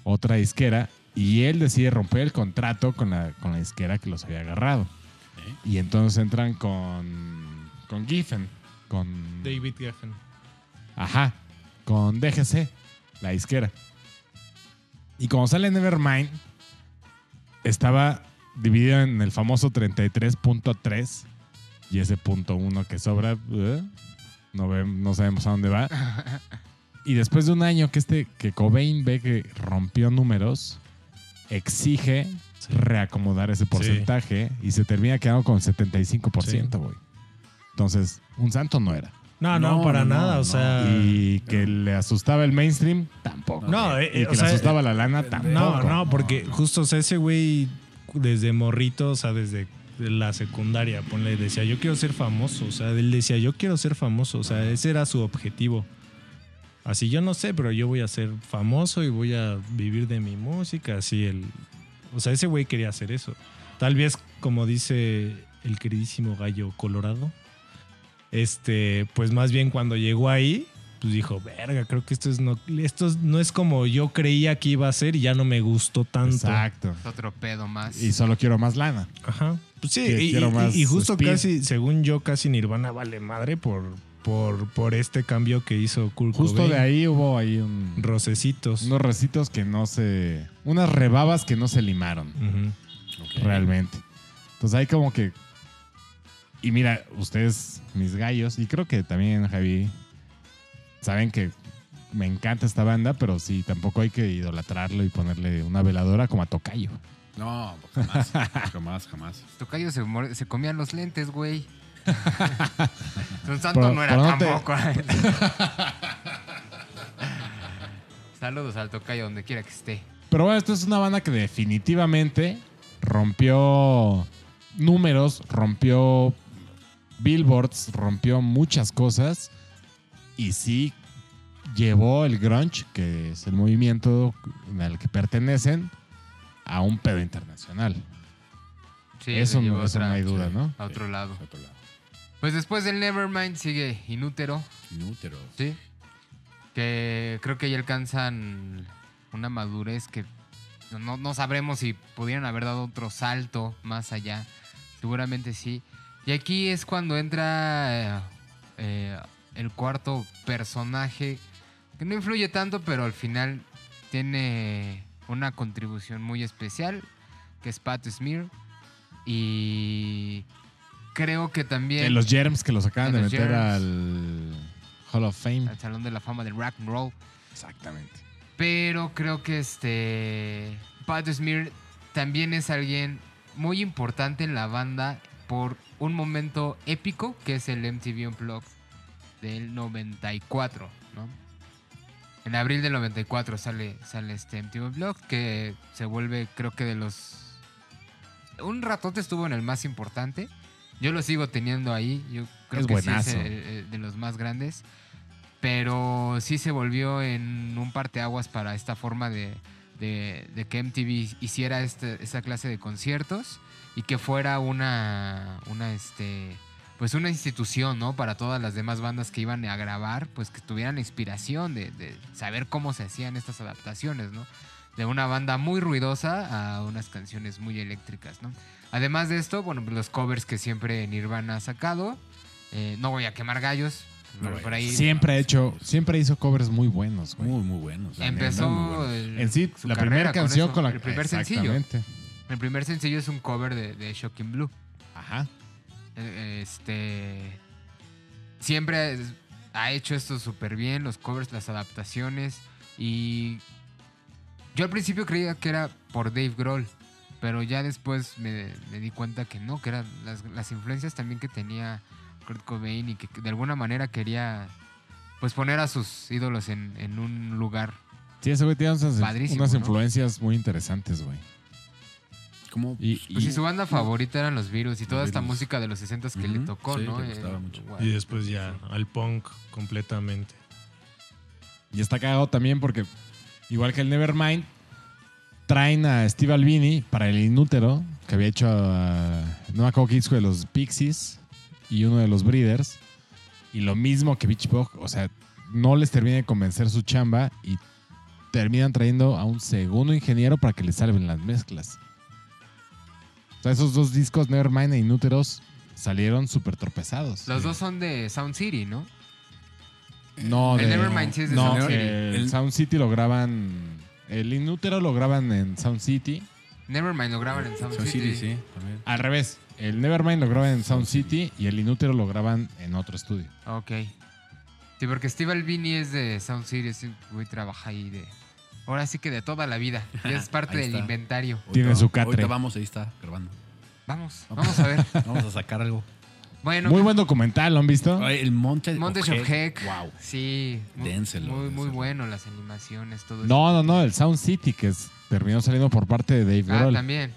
otra disquera, y él decide romper el contrato con la, con la disquera que los había agarrado. Y entonces entran con, con Giffen, con... David Geffen. Ajá, con DGC, la disquera. Y como sale Nevermind, estaba dividido en el famoso 33.3 y ese punto uno que sobra, ¿eh? no, ve- no sabemos a dónde va. Y después de un año que este que Cobain ve que rompió números, exige Sí. reacomodar ese porcentaje y se termina quedando con 75%, güey. Entonces, un santo no era. No, no, No, para no, nada. no. o sea. Y que le asustaba el mainstream, tampoco. No, eh, y eh, que o le sea, asustaba la lana, tampoco. No, no, porque justo ese güey desde morrito, o sea, desde la secundaria, ponle, decía, yo quiero ser famoso. O sea, él decía, yo quiero ser famoso. O sea, ese era su objetivo. Así yo no sé, pero yo voy a ser famoso y voy a vivir de mi música. Así el. O sea, ese güey quería hacer eso. Tal vez, como dice el queridísimo gallo colorado, este, pues más bien cuando llegó ahí, pues dijo, verga, creo que esto es no, esto es- no es como yo creía que iba a ser y ya no me gustó tanto. Exacto. Es otro pedo más. Y solo quiero más lana. Ajá. Pues sí, y, quiero y- más y justo speed. casi, según yo, casi Nirvana vale madre por, por, por este cambio que hizo Kurt Justo Cobain. de ahí hubo ahí un- Rocecitos. unos recitos que no se... Unas rebabas que no se limaron, Ujú. realmente. Entonces hay como que... Y mira, ustedes, mis gallos, y creo que también Javi, saben que me encanta esta banda, pero sí, tampoco hay que idolatrarlo y ponerle una veladora como a Tocayo. No, jamás. jamás, jamás. Tocayo se, comían los lentes, güey. Un santo Pero- no era pero no te- tampoco. Saludos al Tocayo donde quiera que esté. Pero bueno, esto es una banda que definitivamente rompió números, rompió billboards, rompió muchas cosas. Y sí, llevó el grunge, que es el movimiento al que pertenecen, a un pedo internacional. Sí, eso no, eso otra- no hay duda, sí. ¿no? A otro lado. Otro lado. Pues después del Nevermind sigue Inútero, Inútero. ¿sí? Que creo que ya alcanzan una madurez que no, no sabremos si pudieran haber dado otro salto más allá. Seguramente sí. Y aquí es cuando entra eh, eh, el cuarto personaje, que no influye tanto, pero al final tiene una contribución muy especial, que es Pat Smear. Y creo que también... Eh, los Germs que los acaban De meter Germs. al Hall of Fame. al Salón de la Fama del Rock and Roll. Exactamente. Pero creo que este. Pat Smear también es alguien muy importante en la banda por un momento épico que es el MTV Unplugged del 94, ¿no? En abril del 94 sale, sale este MTV Unplugged que se vuelve, creo que de los. Un ratote estuvo en el más importante. Yo lo sigo teniendo ahí. Yo creo Es que sí es eh, eh, de los más grandes. Pero sí se volvió en un parteaguas para esta forma de, de- de que MTV hiciera este- esta clase de conciertos y que fuera una, una este, pues una institución, ¿no? Para todas las demás bandas que iban a grabar, pues que tuvieran la inspiración de, de saber cómo se hacían estas adaptaciones, ¿no? De una banda muy ruidosa a unas canciones muy eléctricas, ¿no? Además de esto, bueno, pues los covers que siempre Nirvana ha sacado. eh, no voy a quemar gallos. No pero por ahí Siempre ha hecho, siempre hizo covers muy buenos, güey. Muy, muy buenos. neta, muy empezó buenos. el- En sí, la primera canción eso, con la el primer sencillo. El primer sencillo es un cover de, de Shocking Blue. Ajá. Eh, Este. Siempre ha hecho esto súper bien, los covers, las adaptaciones. Y. Yo al principio creía que era por Dave Grohl. Pero ya después me, me di cuenta que no, que eran las, las influencias también que tenía Kurt Cobain y que de alguna manera quería pues poner a sus ídolos en, en un lugar. Sí, ese güey tiene unas, Padrísimo, unas ¿no? influencias muy interesantes, güey. Como Y, Pues y- si su banda favorita eran los virus y toda esta música de los 60 que le tocó, sí, ¿no? le gustaba Eh, mucho. guau. Y después ya al punk completamente. y está cagado también porque, igual que el Nevermind, traen a Steve Albini para el Inútero, que había hecho a, no me acuerdo qué disco de los Pixies y uno de los Breeders. Y lo mismo que Beach Boy, o sea, no les termina de convencer su chamba y terminan trayendo a un segundo ingeniero para que les salven las mezclas. O sea, esos dos discos, Nevermind e Inúteros, salieron súper tropezados. Los dos son de Sound City, ¿no? No, El de, Nevermind sí es de no, Sound City. El, El- Sound City lo graban. El Inútero lo graban en Sound City. Nevermind lo graban en Sound, Sound City. City, sí, también. Al revés. El Nevermind lo graban en Sound City y el Inútero lo graban en otro estudio. Ok. Sí, porque Steve Albini es de Sound City, ese güey trabaja ahí de... Ahora sí que de toda la vida. Y es parte del inventario. Tiene su catre. Ahorita vamos, ahí está, grabando. Vamos, vamos a ver. Vamos a sacar algo. Bueno, Muy buen documental, ¿lo han visto? El Monte Montes of Heck. Wow. Sí. mu- Dénselo, Muy, muy bueno las animaciones, todo eso. No, no, no. El Sound City, que es- terminó saliendo por parte de Dave Ah, Grohl. también.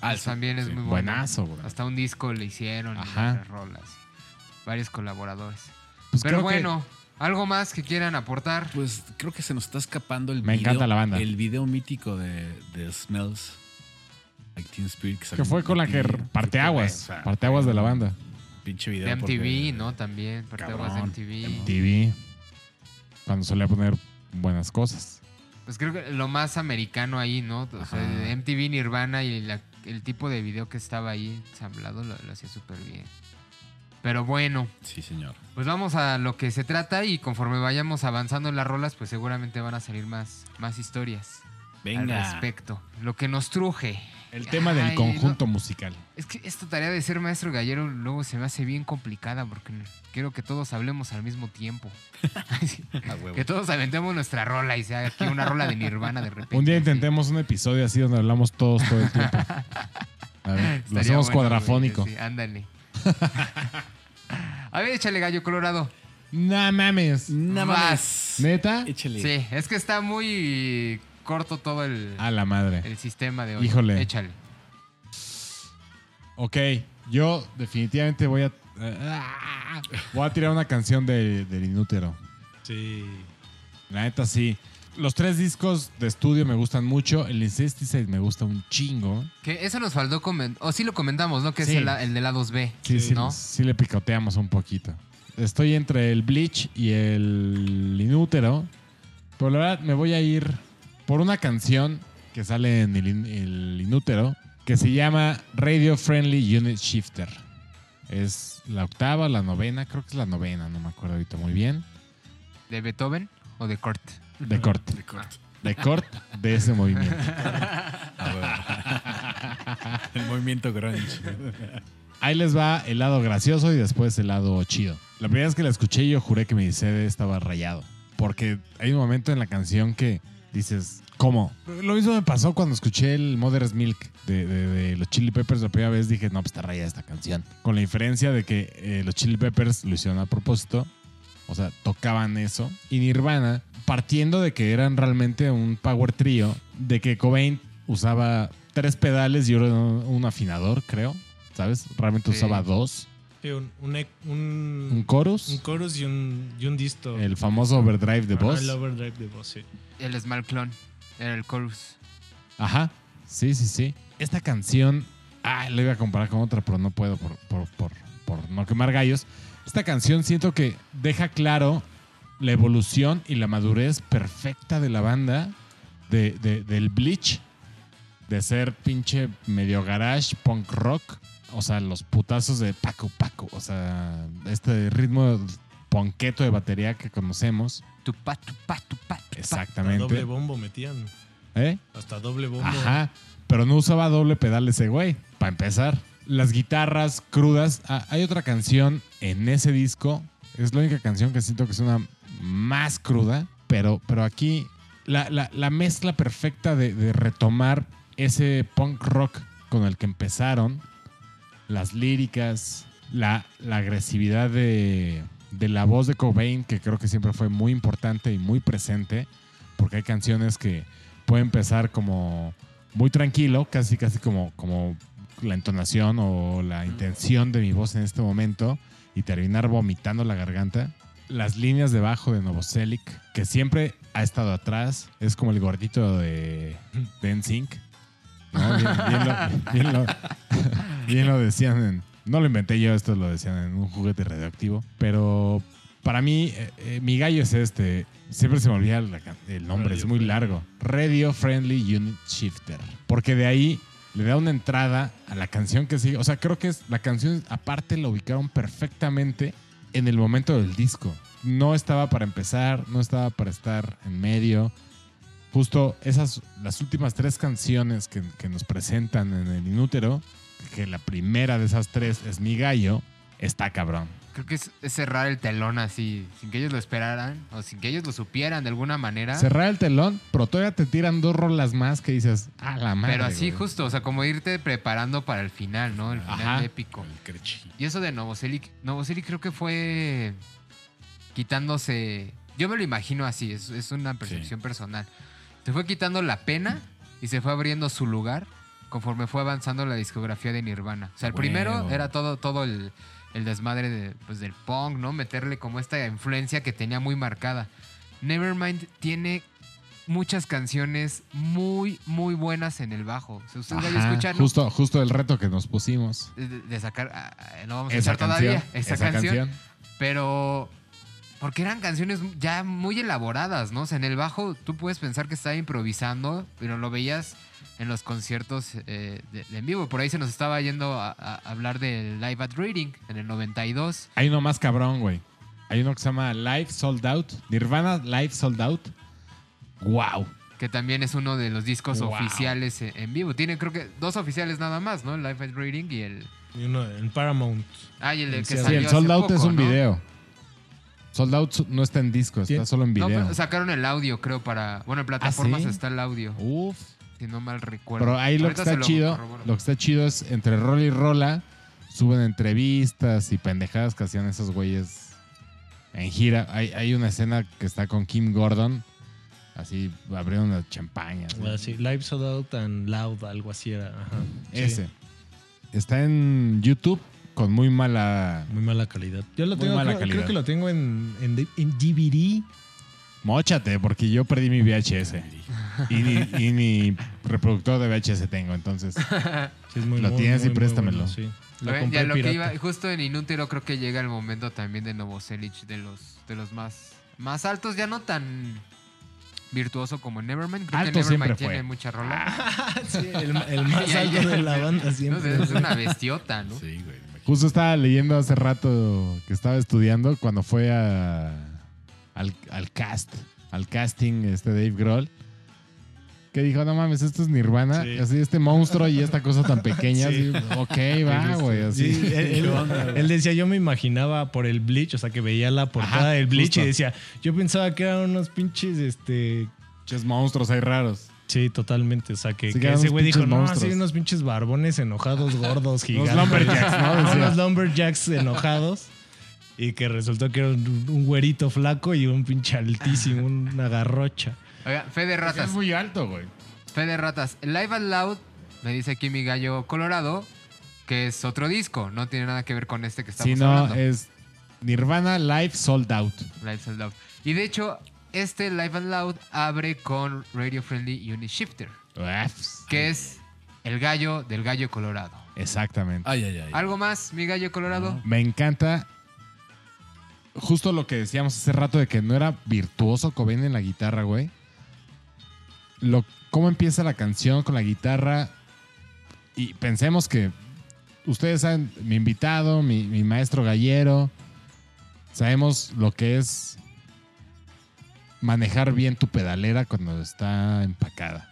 Ah, Pues sí, también es sí. muy bueno. Buenazo, güey. Hasta un disco le hicieron, y Ajá. varias rolas. Varios colaboradores. Pues Pero bueno, ¿algo más que quieran aportar? Pues creo que se nos está escapando el Me video. encanta la banda. El video mítico de, de Smells. Like Teen Spirit. que salió fue con la que MTV. parteaguas. O sea, Parteaguas de la banda. Pinche video. De MTV, porque- ¿no? También, parteaguas de. MTV. TV. Cuando solía poner buenas cosas. Pues creo que lo más americano ahí, ¿no? O sea, MTV, Nirvana y la- el tipo de video que estaba ahí ensamblado lo, lo hacía súper bien. Pero bueno, Sí, señor. pues vamos a lo que se trata y conforme vayamos avanzando en las rolas, pues seguramente van a salir más, más historias al Venga. respecto. Lo que nos truje. El tema del conjunto musical. Es que esta tarea de ser maestro gallero luego se me hace bien complicada porque quiero que todos hablemos al mismo tiempo. Que todos aventemos nuestra rola y sea aquí una rola de Nirvana de repente. Un día intentemos un episodio así donde hablamos todos todo el tiempo. A ver, lo hacemos bueno, cuadrafónico. sí, ándale. A ver, échale gallo colorado. No mames. Nada Vas. más. ¿Neta? Échale. Sí, es que está muy corto todo el, A la madre. el sistema de hoy. Híjole. Échale. Ok, yo definitivamente voy a. ah, voy a tirar una canción de, del Inútero. Sí. La neta sí. Los tres discos de estudio me gustan mucho. El Incesticide me gusta un chingo. Que eso nos faltó comentar. O sí lo comentamos, ¿no? Que Sí. es el, el de la 2B. Sí, sí, ¿no? sí le picoteamos un poquito. Estoy entre el Bleach y el Inútero. Pero la verdad me voy a ir por una canción que sale en el, in- el Inútero que se llama Radio Friendly Unit Shifter. Es la octava, la novena, creo que es la novena, no me acuerdo ahorita muy bien. ¿De Beethoven o de Kurt? De corte. De corto. De corte de ese movimiento. El movimiento grunge. Ahí les va el lado gracioso y después el lado chido. La primera vez que la escuché yo juré que mi CD estaba rayado. Porque hay un momento en la canción que dices, ¿cómo? Lo mismo me pasó cuando escuché el Mother's Milk de, de- de los Chili Peppers. La primera vez dije, no, pues está rayada esta canción. Con la diferencia de que eh, los Chili Peppers lo hicieron a propósito. O sea, tocaban eso. Y Nirvana, partiendo de que eran realmente un power trio, de que Cobain usaba tres pedales y un, un afinador, creo. ¿Sabes? Realmente Sí. usaba dos. Sí, un, un, ec- un- Un chorus. un chorus y un, y un disto. El famoso overdrive de voz. El overdrive de voz, sí. El Small Clone. Era el chorus. Ajá. Sí, sí, sí. Esta canción. Ah, la iba a comparar con otra, pero no puedo por, por, por, por no quemar gallos. Esta canción siento que deja claro la evolución y la madurez perfecta de la banda de, de- del Bleach. De ser pinche medio garage, punk rock. O sea, los putazos de Paco Paco. O sea, este ritmo ponqueto de batería que conocemos. Tupa, tupa, tupa. Hasta Exactamente. doble bombo metían. ¿Eh? Hasta doble bombo. Ajá. Pero no usaba doble pedal ese güey, para empezar. Las guitarras crudas. Ah, hay otra canción en ese disco. Es la única canción que siento que es una más cruda. Pero, pero aquí la, la- la mezcla perfecta de, retomar ese punk rock con el que empezaron. Las líricas, la, la agresividad de, de la voz de Cobain, que creo que siempre fue muy importante y muy presente. Porque hay canciones que puede empezar como muy tranquilo, casi casi como, como la entonación o la intención de mi voz en este momento y terminar vomitando la garganta. Las líneas de bajo de Novoselic, que siempre ha estado atrás, es como el gordito de, de NSYNC. ¿no? Bien, bien lo, bien lo- bien lo decían en... No lo inventé yo, esto lo decían en un juguete radioactivo. Pero para mí, eh, eh, mi gallo es este. Siempre se me olvida el nombre, es muy largo. Radio Friendly Unit Shifter. Porque de ahí le da una entrada a la canción que sigue. O sea, creo que es la canción, aparte, la ubicaron perfectamente en el momento del disco. No estaba para empezar, no estaba para estar en medio. Justo esas, las últimas tres canciones que, nos presentan en el Inútero, que la primera de esas tres es Mi Gallo, está cabrón. Creo que es, es cerrar el telón así, sin que ellos lo esperaran o sin que ellos lo supieran de alguna manera. Cerrar el telón, pero todavía te tiran dos rolas más que dices, a la madre. pero así güey". justo, o sea, como irte preparando para el final, ¿no? El final Ajá. épico. El. Y eso de Novoselic, Novoselic creo que fue quitándose. Yo me lo imagino así, es, es una percepción personal. Se fue quitando la pena y se fue abriendo su lugar conforme fue avanzando la discografía de Nirvana. O sea, el primero era todo, todo el, el desmadre de, pues, del punk, ¿no? Meterle como esta influencia que tenía muy marcada. Nevermind tiene muchas canciones muy, muy buenas en el bajo. O sea, Ajá, escuchar, ¿no? justo, justo el reto que nos pusimos. de, de sacar, ah, ah, no vamos a Esa canción. todavía esa, esa canción, pero porque eran canciones ya muy elaboradas, ¿no? O sea, en el bajo tú puedes pensar que estaba improvisando, pero lo veías en los conciertos eh, de, de en vivo. Por ahí se nos estaba yendo a, a hablar del Live at Reading en el 92. Hay uno más cabrón, güey. Hay uno que se llama Live Sold Out. Nirvana Live Sold Out. ¡Wow! Que también es uno de los discos Wow. oficiales en, en vivo. Tiene creo que dos oficiales nada más, ¿no? El Live at Reading y el... Y uno en Paramount. Ah, y el de que Sí, Sí, salió el hace Sold Out poco, es un ¿no? video. Sold Out no está en disco, está solo en No, video. pero sacaron el audio, creo, para... Bueno, en plataformas ¿Ah, sí? está el audio, Uf. Si no mal recuerdo. Pero ahí lo que está lo chido, lo que está chido es entre rola y rola suben entrevistas y pendejadas que hacían esos güeyes en gira. Hay, hay una escena que está con Kim Gordon, así abrieron una champaña. así. Ah, sí, Live Sold Out and Loud, algo así era. Ajá. Sí, Ese. Está en YouTube con muy mala Muy mala calidad. Yo lo tengo, creo, calidad. creo que lo tengo en, en, en DVD. Móchate, porque yo perdí mi VHS. Y ni, y ni reproductor de VHS tengo, entonces. Sí, es muy, Lo muy, tienes y muy, préstamelo. bueno, sí. Lo Oye, compré ya lo que iba, justo en Inútero creo que llega el momento también de Novoselic, de los, de los más, más altos, ya no tan virtuoso como Nevermind. Creo Alto que Nevermind siempre fue. tiene mucha rola. Sí, el, el más alto de la banda siempre. es una bestiota, ¿no? Sí, güey. Justo estaba leyendo hace rato que estaba estudiando cuando fue a, al, al cast, al casting este Dave Grohl. Que dijo, no mames, esto es Nirvana. Sí. Así, este monstruo y esta cosa tan pequeña. Sí. así, ok, va, güey. Así. Sí, él, él- él decía, yo me imaginaba por el Bleach, o sea, que veía la portada Ajá, del Bleach justo. y decía, yo pensaba que eran unos pinches, este... Muchos monstruos ahí raros. Sí, totalmente. O sea, que, Sí, ese güey dijo, pinches no, monstruos". así unos pinches barbones enojados, gordos, gigantes. lumberjacks, ¿no? Decía. unos lumberjacks enojados. Y que resultó que era un, un güerito flaco y un pinche altísimo, una garrocha. Oiga, fe de ratas. Es muy alto, güey. Fe de ratas. Live and Loud, me dice aquí mi gallo colorado, que es otro disco. No tiene nada que ver con este que estamos Si no, hablando. es Nirvana Live Sold Out. Live and Loud. Y de hecho, este Live and Loud abre con Radio Friendly Unit Shifter, Uafs. que es el gallo del gallo colorado. Exactamente. Ay, ay, ay. ¿Algo más, mi gallo colorado? Me encanta justo lo que decíamos hace rato de que no era virtuoso Cobain en la guitarra, güey. Lo, cómo empieza la canción con la guitarra y pensemos que ustedes saben, mi invitado, mi, mi maestro gallero, sabemos lo que es manejar bien tu pedalera cuando está empacada.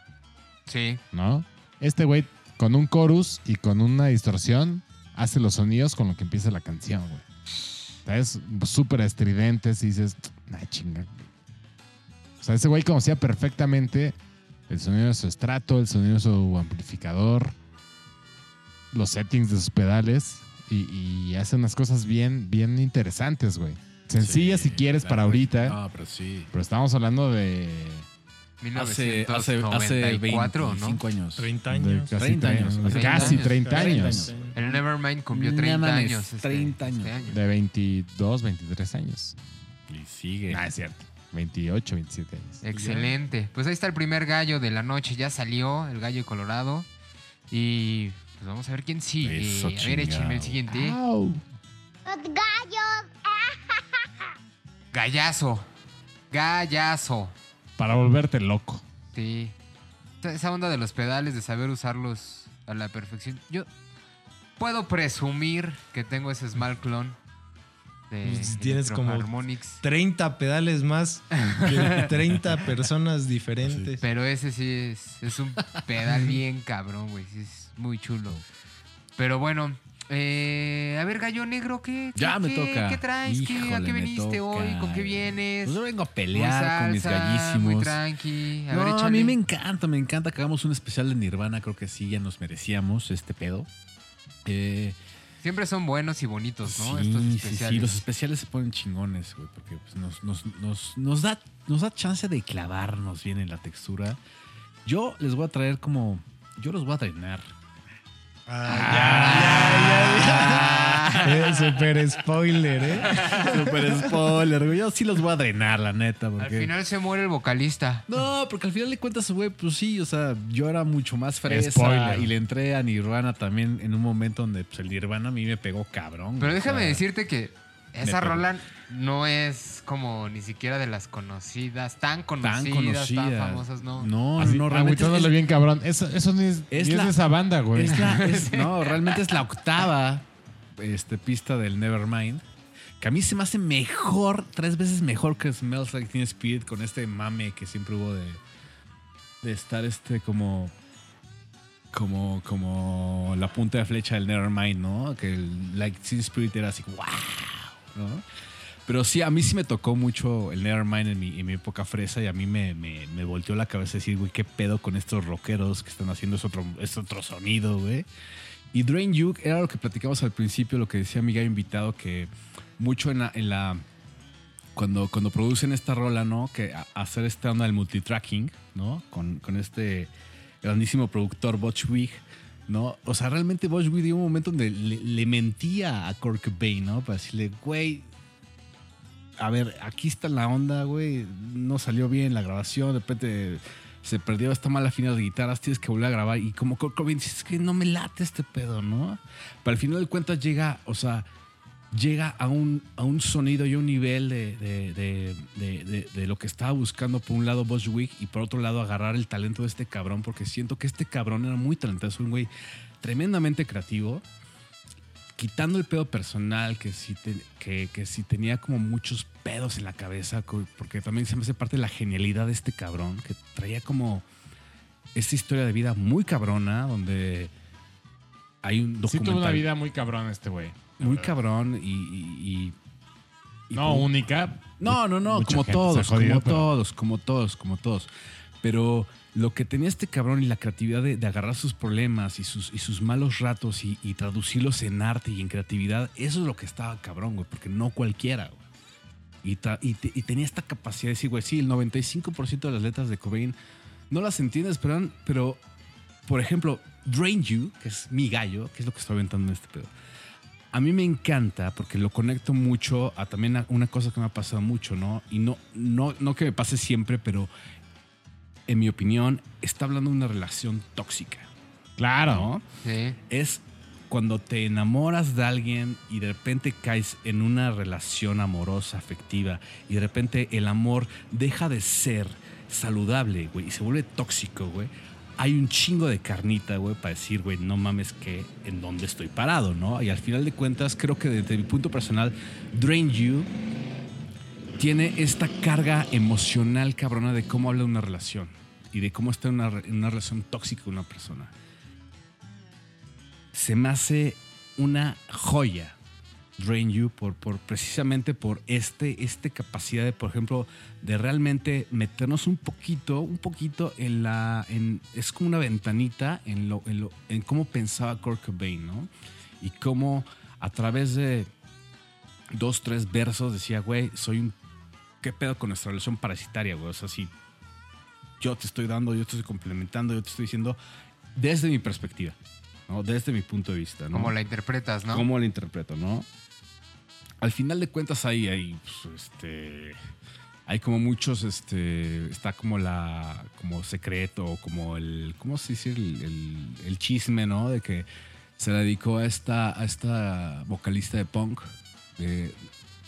Sí. ¿no? Este güey con un chorus y con una distorsión hace los sonidos con lo que empieza la canción, güey. Es súper estridentes y dices, ay, chinga. O sea, ese güey conocía perfectamente el sonido de su estrato, el sonido de su amplificador, los settings de sus pedales y, y hace unas cosas bien, bien interesantes, güey. Sencillas Sí, si quieres para ahorita, No, pero sí. pero estamos hablando de, Hace, hace, hace 1994, 25 años. 30 de años. casi 30 tre- años. casi 30 años. 30 30 años. años. El Nevermind cumplió No 30 mames, años. este- 30 años. este año. De 22, 23 años. Y sigue. Ah, es cierto. 28, 27 años. Excelente. Pues ahí está el primer gallo de la noche. Ya salió el gallo colorado. Y pues vamos a ver quién sigue. Eso, a ver, échenme el siguiente. Au. Gallazo. Gallazo. Para volverte loco. Sí. Esa- onda de los pedales, de saber usarlos a la perfección. Yo puedo presumir que tengo ese Small Clone de Pues tienes como- Electro-Harmonix, 30 pedales más que 30 personas diferentes. Pero ese sí es, es un pedal bien cabrón, güey. Sí, es muy chulo. Pero bueno, eh, a ver, Gallo Negro, ¿qué, qué- Ya me qué- toca. ¿Qué traes? ¿Qué- ¿A Híjole, qué viniste hoy? ¿Con qué vienes? Pues yo vengo a pelear con mis gallísimos. Muy tranqui. A no, ver, a échale. mí me encanta, me encanta que hagamos un especial de Nirvana. Creo que sí, ya nos merecíamos este pedo. Eh, Siempre son buenos y bonitos, ¿no? sí, Estos sí, especiales. sí, los especiales se ponen chingones, güey, porque pues, nos, nos, nos, nos da, nos da chance de clavarnos bien en la textura. Yo les voy a traer como. Yo los voy a drenar. Ah, ya, ya, ya, ya. Eh, Super spoiler, ¿eh? Super spoiler, güey. Yo sí los voy a drenar, la neta. Al Porque... final se muere el vocalista. No, porque al final de cuentas, güey, pues sí, o sea, yo era mucho más fresa Spoiler. y le entré a Nirvana también en un momento donde pues, el Nirvana a mí me pegó cabrón. Pero déjame sea, decirte que esa pegó. rola no es como ni siquiera de las conocidas, tan conocidas, tan famosas, no. No, Así, no, realmente es, bien cabrón. Eso, eso ni es, es ni es de esa banda, güey. es la- es- no, realmente es la octava este, pista del Nevermind. Que a mí se me hace mejor, tres veces mejor que Smells Like Teen Spirit con este mame que siempre hubo de, de estar este como como como la punta de flecha del Nevermind, ¿no? Que el Like Teen Spirit era así wow, Pero sí, a mí sí me tocó mucho el Nevermind en mi, mi época fresa y a mí me, me, me volteó la cabeza decir, güey, qué pedo con estos rockeros que están haciendo ese otro, ese otro sonido, güey. Y Drain Juke era lo que platicamos al principio, lo que decía mi invitado, que mucho en la, cuando, cuando producen esta rola, ¿no? Que hacer esta onda del multitracking, ¿no? Con, con este grandísimo productor Butch Wig, ¿no? O sea, realmente Wig dio un momento donde le, mentía a Kurt Cobain, ¿no? Para decirle, güey, a ver, aquí está la onda, güey, no salió bien la grabación, de repente se perdió esta mala final de guitarras, tienes que volver a grabar. Y como Cobain dices, es que no me late este pedo, ¿no? Pero al final de cuentas llega, o sea, llega a un, a un sonido y a un nivel de, de, de- lo que estaba buscando por un lado Bushwick y por otro lado agarrar el talento de este cabrón, porque siento que este cabrón era muy talentoso, un güey tremendamente creativo, quitando el pedo personal, que sí, te- que, que sí tenía como muchos pedos en la cabeza, porque también se me hace parte de la genialidad de este cabrón, que traía como esta historia de vida muy cabrona, donde hay un Sí documental tuvo una vida muy cabrón este güey. Muy cabrón y... y- y- y No como- única. no, no, no, como todos, jodido, como pero- todos, como todos, como todos. Pero lo que tenía este cabrón y la creatividad de, de agarrar sus problemas y sus, y sus malos ratos y, y traducirlos en arte y en creatividad, eso es lo que estaba cabrón, güey, porque no cualquiera, güey. Y, y, te- y tenía esta capacidad de decir, güey, sí, el 95% de las letras de Cobain no las entiendes, pero, pero por ejemplo, Drain You, que es mi gallo, que es lo que estoy aventando en este pedo. A mí me encanta porque lo conecto mucho a también a una cosa que me ha pasado mucho, ¿no? Y no, no, no que me pase siempre, pero en mi opinión, está hablando de una relación tóxica, Claro. ¿no? Sí. es cuando te enamoras de alguien y de repente caes en una relación amorosa, afectiva, y de repente el amor deja de ser saludable, güey, y se vuelve tóxico, güey. Hay un chingo de carnita, güey, para decir, güey, no mames que en dónde estoy parado, ¿no? Y al final de cuentas, creo que desde mi punto personal, Drain You tiene esta carga emocional cabrona de cómo habla una relación y de cómo está en una, una relación tóxica con una persona se me hace una joya Drain You por, por precisamente por este, este capacidad de, por ejemplo, de realmente meternos un poquito, un poquito en la, en, es como una ventanita en lo, en lo, en cómo pensaba Kurt Cobain, ¿no? Y cómo a través de dos, tres versos decía, güey, soy un, ¿qué pedo con nuestra relación parasitaria, güey? O sea, si yo te estoy dando, yo te estoy complementando, yo te estoy diciendo desde mi perspectiva, ¿no? Desde mi punto de vista, ¿no? Como la interpretas, ¿no? ¿Cómo la interpreto, no? Al final de cuentas ahí hay, pues, este, hay como muchos, este, está como la, como secreto, como el, ¿cómo se dice? El, el- el chisme, ¿no? De que se le dedicó a esta, a esta vocalista de punk, de,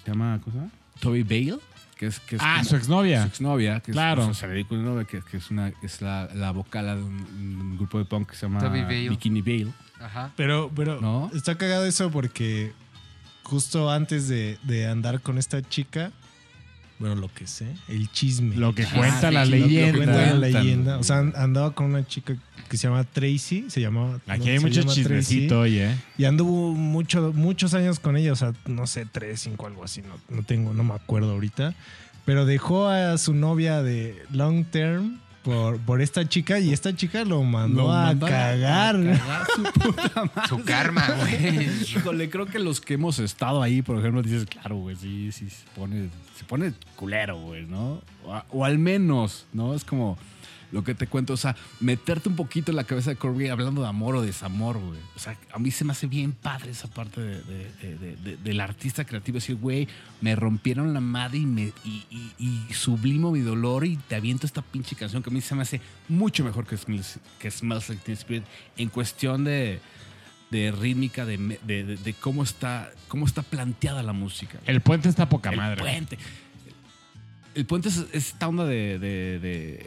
¿se llama, cosa? Toby Bale, que es, que es Ah, como- su exnovia. su exnovia, que es- Claro. o sea, se le dedicó a una novia que, que es, una, es la, la vocala de un, un grupo de punk que se llama Toby Bale. Bikini Bale. Ajá. Pero, pero ¿No? está cagado eso porque justo antes de, de andar con esta chica, bueno, lo que sé, el chisme. Lo que Ah, cuenta sí, la lo que leyenda. cuenta la leyenda. O sea, an- andaba con una chica que se llama Tracy, se llamaba. Aquí no, hay mucho chismecito, Tracy, oye. Y anduvo mucho, muchos años con ella, o sea, no sé, tres, cinco, algo así, no, no tengo, no me acuerdo ahorita. Pero dejó a su novia de long term por, por esta chica y esta chica lo mandó Lo a mandó a- cagar. a cagar su puta madre. Su karma, güey. Híjole, creo que los que hemos estado ahí, por ejemplo, dices, claro, güey, sí, sí, se pone, se pone culero, güey, ¿no? O, o al menos, ¿no? Es como lo que te cuento, o sea, meterte un poquito en la cabeza de Corby hablando de amor o desamor, güey. O sea, a mí se me hace bien padre esa parte de- de- de- de- de- del artista creativo, decir, güey, me rompieron la madre y, me, y, y- y sublimo mi dolor y te aviento esta pinche canción que a mí se me hace mucho mejor que Smells, que Smells Like Teen Spirit en cuestión de de rítmica, de, de- de- de cómo, está, cómo está planteada la música. El puente está poca El madre. puente. El puente es esta onda de...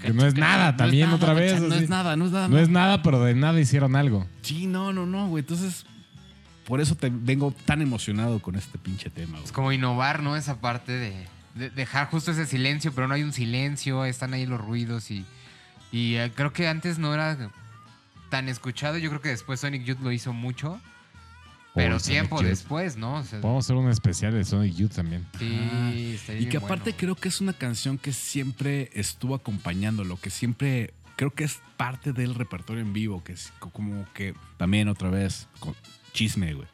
Que no es nada, también otra vez. No es nada, no es nada. Pero de nada hicieron algo. Sí, no, no, no, güey. Entonces, por eso te vengo tan emocionado con este pinche tema. Es como innovar, ¿no? Esa parte de, de dejar justo ese silencio, pero no hay un silencio, están ahí los ruidos y, y eh, creo que antes no era tan escuchado. Yo creo que después Sonic Youth lo hizo mucho, pero Sonic tiempo Youth. después, ¿no? O sea, Podemos hacer un especial de Sonic Youth también. sí, Ajá. estaría Y que bien aparte bueno. creo que es una canción que siempre estuvo acompañándolo, que siempre creo que es parte del repertorio en vivo, que es co- como que también otra vez con chisme, güey.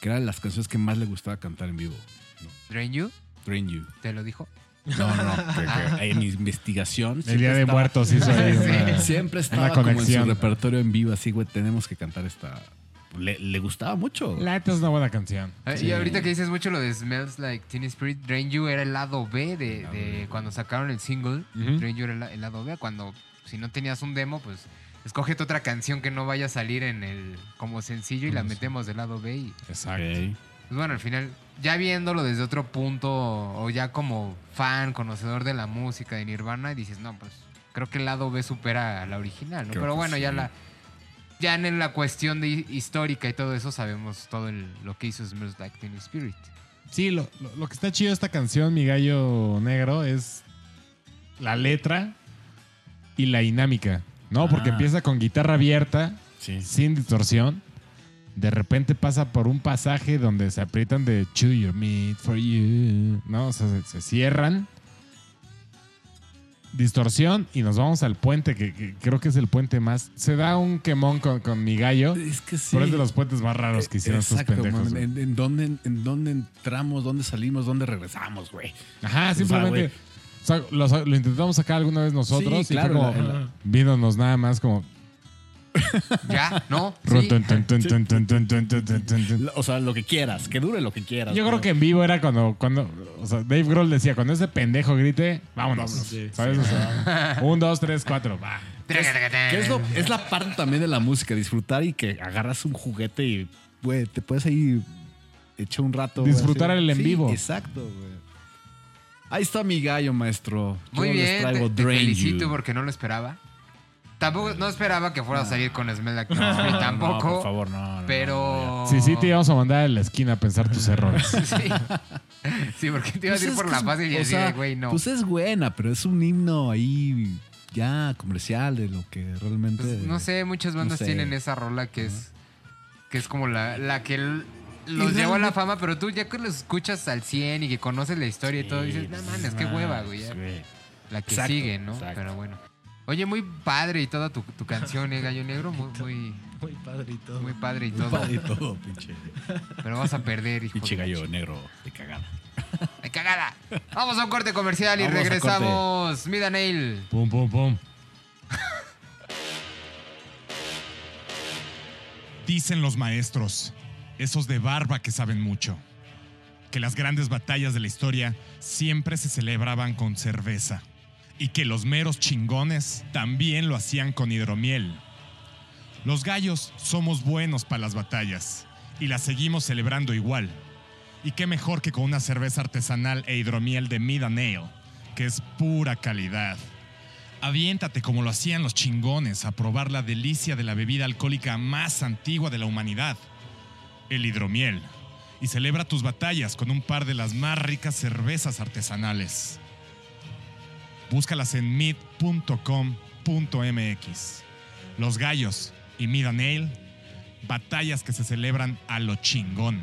Que eran las canciones que más le gustaba cantar en vivo. ¿no? Drain You, Drain You. ¿te lo dijo? No, no, que- que en mi investigación. El Día de estaba- Muertos hizo ahí una... Siempre una estaba como en su conexión. repertorio en vivo, así, güey, tenemos que cantar esta, le, le gustaba mucho. La neta es una buena canción. Sí. Y ahorita que dices mucho lo de Smells Like Teen Spirit, Drain You era el lado B de, de cuando sacaron el single. Ujú. Drain You era el, el lado B. Cuando, si no tenías un demo, pues escógete otra canción que no vaya a salir en el como sencillo y la metemos del lado B. Y Exacto. Pues bueno, al final, ya viéndolo desde otro punto o ya como fan, conocedor de la música de Nirvana, dices, no, pues creo que el lado B supera a la original, ¿no? Creo Pero bueno, ya la ya en la cuestión de histórica y todo eso sabemos todo el- lo que hizo Smells Like Teen Spirit. Sí, lo, lo- lo que está chido de esta canción, Mi Gallo Negro, es la letra y la dinámica. ¿No? Porque Ah. empieza con guitarra abierta, Sí. sin distorsión. De repente pasa por un pasaje donde se aprietan de Chew your meat for you. ¿No? O sea, se, se cierran. Distorsión y nos vamos al puente, que, que creo que es el puente más. Se da un quemón con, con mi gallo. Es que sí. Pero es de los puentes más raros que hicieron estos Exacto, pendejos. man. güey. ¿En, en dónde, ¿En dónde entramos? ¿Dónde salimos? ¿Dónde regresamos, güey? Ajá, simplemente. O sea, lo, lo intentamos sacar alguna vez nosotros Sí, y claro, fue como, la- la- viéndonos nada más como. Ya, ¿no? O sea, lo que quieras, que dure lo que quieras. Yo creo que en vivo era cuando, cuando o sea, Dave Grohl decía, cuando ese pendejo grite, vámonos. Un, dos, tres, cuatro, va. Es, la parte también de la música, disfrutar y que agarras un juguete y, te puedes ahí echar un rato. Disfrutar wey, el en vivo. Exacto, güey. Ahí está mi gallo, maestro. Muy Yo bien, les traigo felicito porque no lo esperaba. Tampoco, no esperaba que fuera a salir con Smell Like Teen Spirit, No, tampoco. por favor, no. no, pero... Sí, sí, te íbamos a mandar a la esquina a pensar tus errores. Sí. Sí, porque te no, ibas a ir Pues es por que la es- fácil y o así sea, de, güey, no. Pues es buena, pero es un himno ahí ya comercial de lo que realmente. Pues, no sé, muchas bandas sé. tienen esa rola que es que es como la, la que l- los llevó a la fama, pero tú ya que los escuchas al 100 y que conoces la historia y todo, dices, no mames, qué hueva, güey. ya". La que Exacto, sigue, ¿no? exacto. Pero bueno. Oye, muy padre y toda tu, tu canción, ¿eh, Gallo Negro? Muy, muy, Muy padre y todo. muy padre y todo. Padre y todo, pinche. Pero vas a perder, hijo Pinche de gallo negro de cagada. ¡Ay, cagada! Vamos a un corte comercial y Vamos a regresamos. Mida Nail. Pum, pum, pum. Dicen los maestros, esos de barba que saben mucho, que las grandes batallas de la historia siempre se celebraban con cerveza y que los meros chingones también lo hacían con hidromiel. Los gallos somos buenos para las batallas y las seguimos celebrando igual. Y qué mejor que con una cerveza artesanal e hidromiel de Mid and Ale, que es pura calidad. Aviéntate como lo hacían los chingones a probar la delicia de la bebida alcohólica más antigua de la humanidad, el hidromiel. Y celebra tus batallas con un par de las más ricas cervezas artesanales. Búscalas en mid.com.mx. Los gallos y Mid and Ale, batallas que se celebran a lo chingón.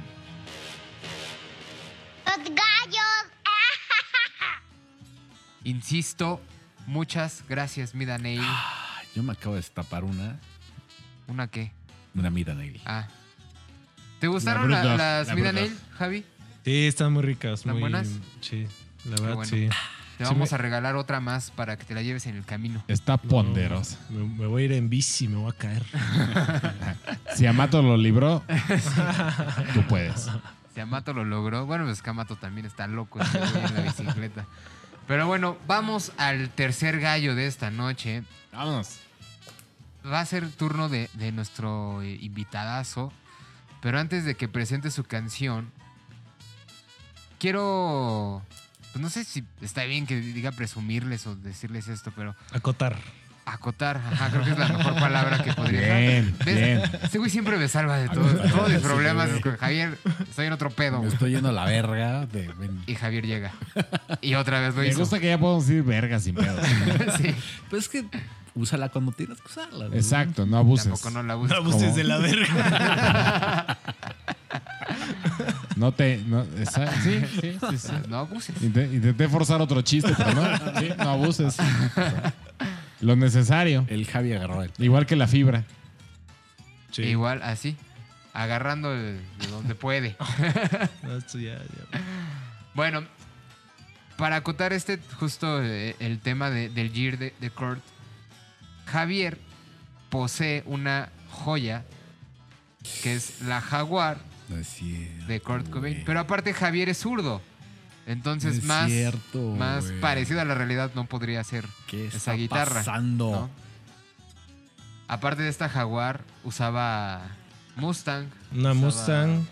Los gallos. Insisto, muchas gracias, Mida Nail. Yo me acabo de destapar una. ¿Una qué? Una mida Nail. Ah. ¿Te gustaron La la- Brut las la Mida Brut Nail, Javi? Sí, están muy ricas. ¿Están muy, buenas? Sí, la verdad, bueno. sí. Te Sí, vamos me- a regalar otra más para que te la lleves en el camino. Está ponderosa. Me, me voy a ir en bici, me voy a caer. Si Amato lo libró, tú puedes. Si Amato lo logró. Bueno, pues que Amato también está loco en la bicicleta. Pero bueno, vamos al tercer gallo de esta noche. Vámonos. Va a ser turno de, de nuestro eh, invitadazo. Pero antes de que presente su canción, quiero. Pues no sé si está bien que diga presumirles o decirles esto, pero Acotar. acotar. Ajá, creo que es la mejor palabra que podría Bien, ¿Ves? bien. Ese güey siempre me salva de todo. Todos mis problemas es con Javier. Estoy en otro pedo, Me güey. estoy yendo a la verga. De, ven. Y Javier llega. Y otra vez lo Me hizo. gusta que ya podemos decir verga sin pedo. sí. Pues es que úsala cuando tienes que usarla. güey. Exacto, no abuses. Tampoco no la. No abuses ¿Cómo? de la verga. No te. No, esa- sí, sí, sí, sí. No abuses. Inte- Intenté forzar otro chiste, pero no. Sí, no abuses. Lo necesario. El Javi agarró el. Igual que la fibra. Sí. Igual, así. Agarrando de, de donde puede. No, esto ya, ya. Bueno, para acotar este, justo eh, el tema de- del Gear de, de Kurt, Javier posee una joya que es la Jaguar No es cierto, de Kurt Cobain. Pero aparte Javier es zurdo. Entonces No más, cierto, más parecido a la realidad no podría ser ¿Qué esa está guitarra. pasando? ¿no? Aparte de esta Jaguar, usaba Mustang. Una usaba- Mustang,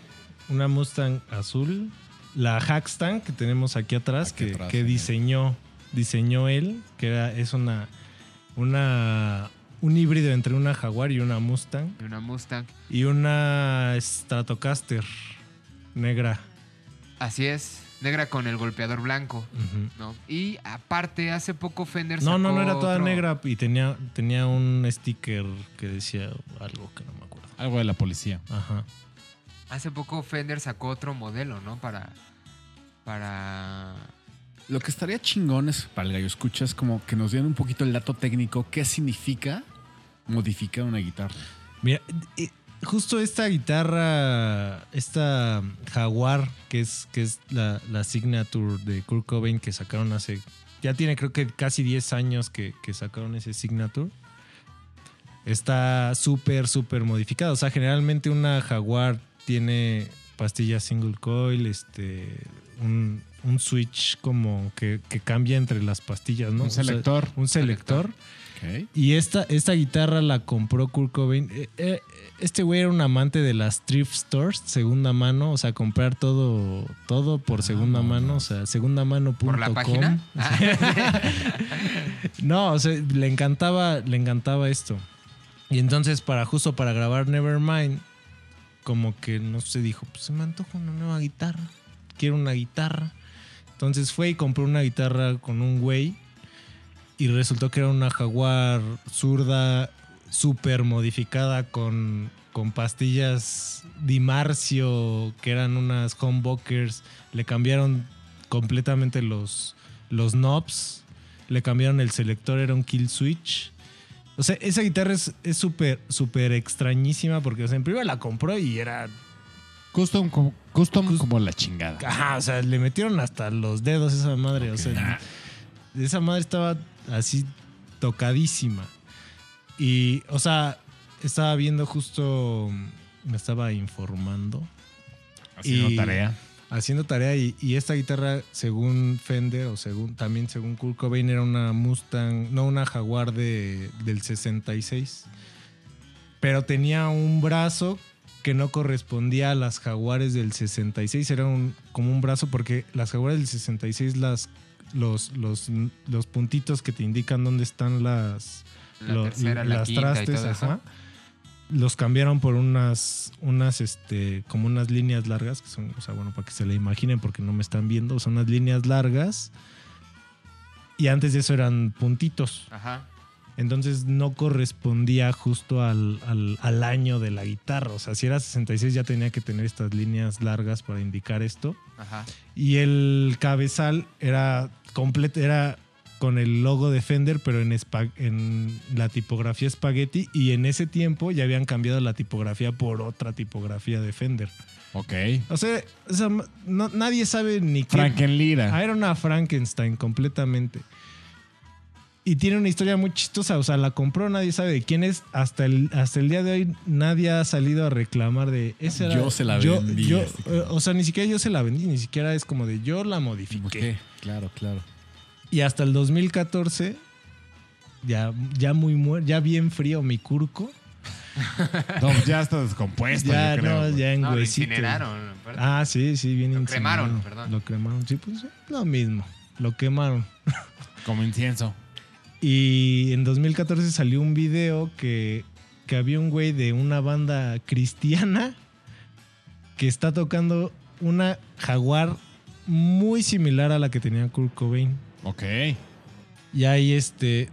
una Mustang azul. La Hackstang que tenemos aquí atrás, Aquí que, atrás, que diseñó, diseñó él, que era, es una, una, un híbrido entre una Jaguar y una Mustang. y Una Mustang. Y una Stratocaster negra. Así es. Negra con el golpeador blanco. Y aparte, hace poco Fender No, no, sacó no era toda otro- negra y tenía, tenía un sticker que decía algo que no me acuerdo. Algo de la policía. Ajá. Hace poco Fender sacó otro modelo, ¿no? Para. Para. Lo que estaría chingón es, para el gallo escucha, es como que nos dieran un poquito el dato técnico. ¿Qué significa modificar una guitarra? Mira, justo esta guitarra, esta Jaguar, que es, que es la, la signature de Kurt Cobain que sacaron hace. Ya tiene creo que casi 10 años que, que sacaron ese signature. Está súper, súper modificada. O sea, generalmente una Jaguar tiene pastillas single coil, este. Un, un switch como que, que cambia entre las pastillas, ¿no? Un O sea, selector. un selector. Y esta, esta guitarra la compró Kurt Cobain. Eh, eh, Este güey era un amante de las thrift stores, segunda mano, o sea, comprar todo, todo por segunda mano, o sea, segunda mano ¿Por la página? no, o sea, le encantaba, le encantaba esto. Y entonces, para justo para grabar Nevermind, como que no sé, dijo, pues se me antoja una nueva guitarra. Quiero una guitarra. Entonces fue y compró una guitarra con un güey. Y resultó que era una Jaguar zurda, súper modificada con, con pastillas Dimarcio, que eran unas humbuckers. Le cambiaron completamente los, los knobs. Le cambiaron el selector, era un kill switch. O sea, esa guitarra es es súper, súper extrañísima porque, o sea, en primera la compró y era Custom, como, custom como la chingada. Ajá, o sea, le metieron hasta los dedos a esa madre. O sea, esa madre estaba así tocadísima. Y, o sea, estaba viendo justo, me estaba informando, Haciendo y- tarea. haciendo tarea y, y esta guitarra, según Fender o según también según Kurt Cobain, era una Mustang, no una Jaguar de, del 66. Pero tenía un brazo que no correspondía a las Jaguares del 66. Era un, como un brazo porque las Jaguares del 66, las, los, los, los puntitos que te indican dónde están las, La lo- tercera, las trastes, ajá, los cambiaron por unas, unas, este, como unas líneas largas, que son, o sea, bueno, para que se le imaginen porque no me están viendo, son unas líneas largas. Y antes de eso eran puntitos. Ajá. Entonces no correspondía justo al, al- al año de la guitarra. O sea, si era 66 ya tenía que tener estas líneas largas para indicar esto. Ajá. Y el cabezal era completo, era con el logo de Fender, pero en, espa- en la tipografía Spaghetti. Y en ese tiempo ya habían cambiado la tipografía por otra tipografía de Fender. Ok. O sea, o sea, no- nadie sabe ni qué. Frankenlira. Ah, era una Frankenstein completamente. Y tiene una historia muy chistosa. O sea, la compró, nadie sabe de quién es. Hasta el, hasta el día de hoy nadie ha salido a reclamar de esa era- Yo se la yo- vendí, yo- este eh, o sea, ni siquiera yo se la vendí, ni siquiera es como de yo la modifiqué. Claro, claro. Y hasta el 2014, ya, ya muy muerto, ya bien frío mi curco. No, ya está descompuesto, ya yo creo. no, ya en No, lo incineraron. aparte. Ah, sí, sí, bien Lo incinerado. cremaron, perdón. Lo cremaron, sí, pues lo mismo. Lo quemaron. Como incienso. Y en 2014 salió un video que, que había un güey de una banda cristiana que está tocando una jaguar muy similar a la que tenía Kurt Cobain. Ok. Y ahí este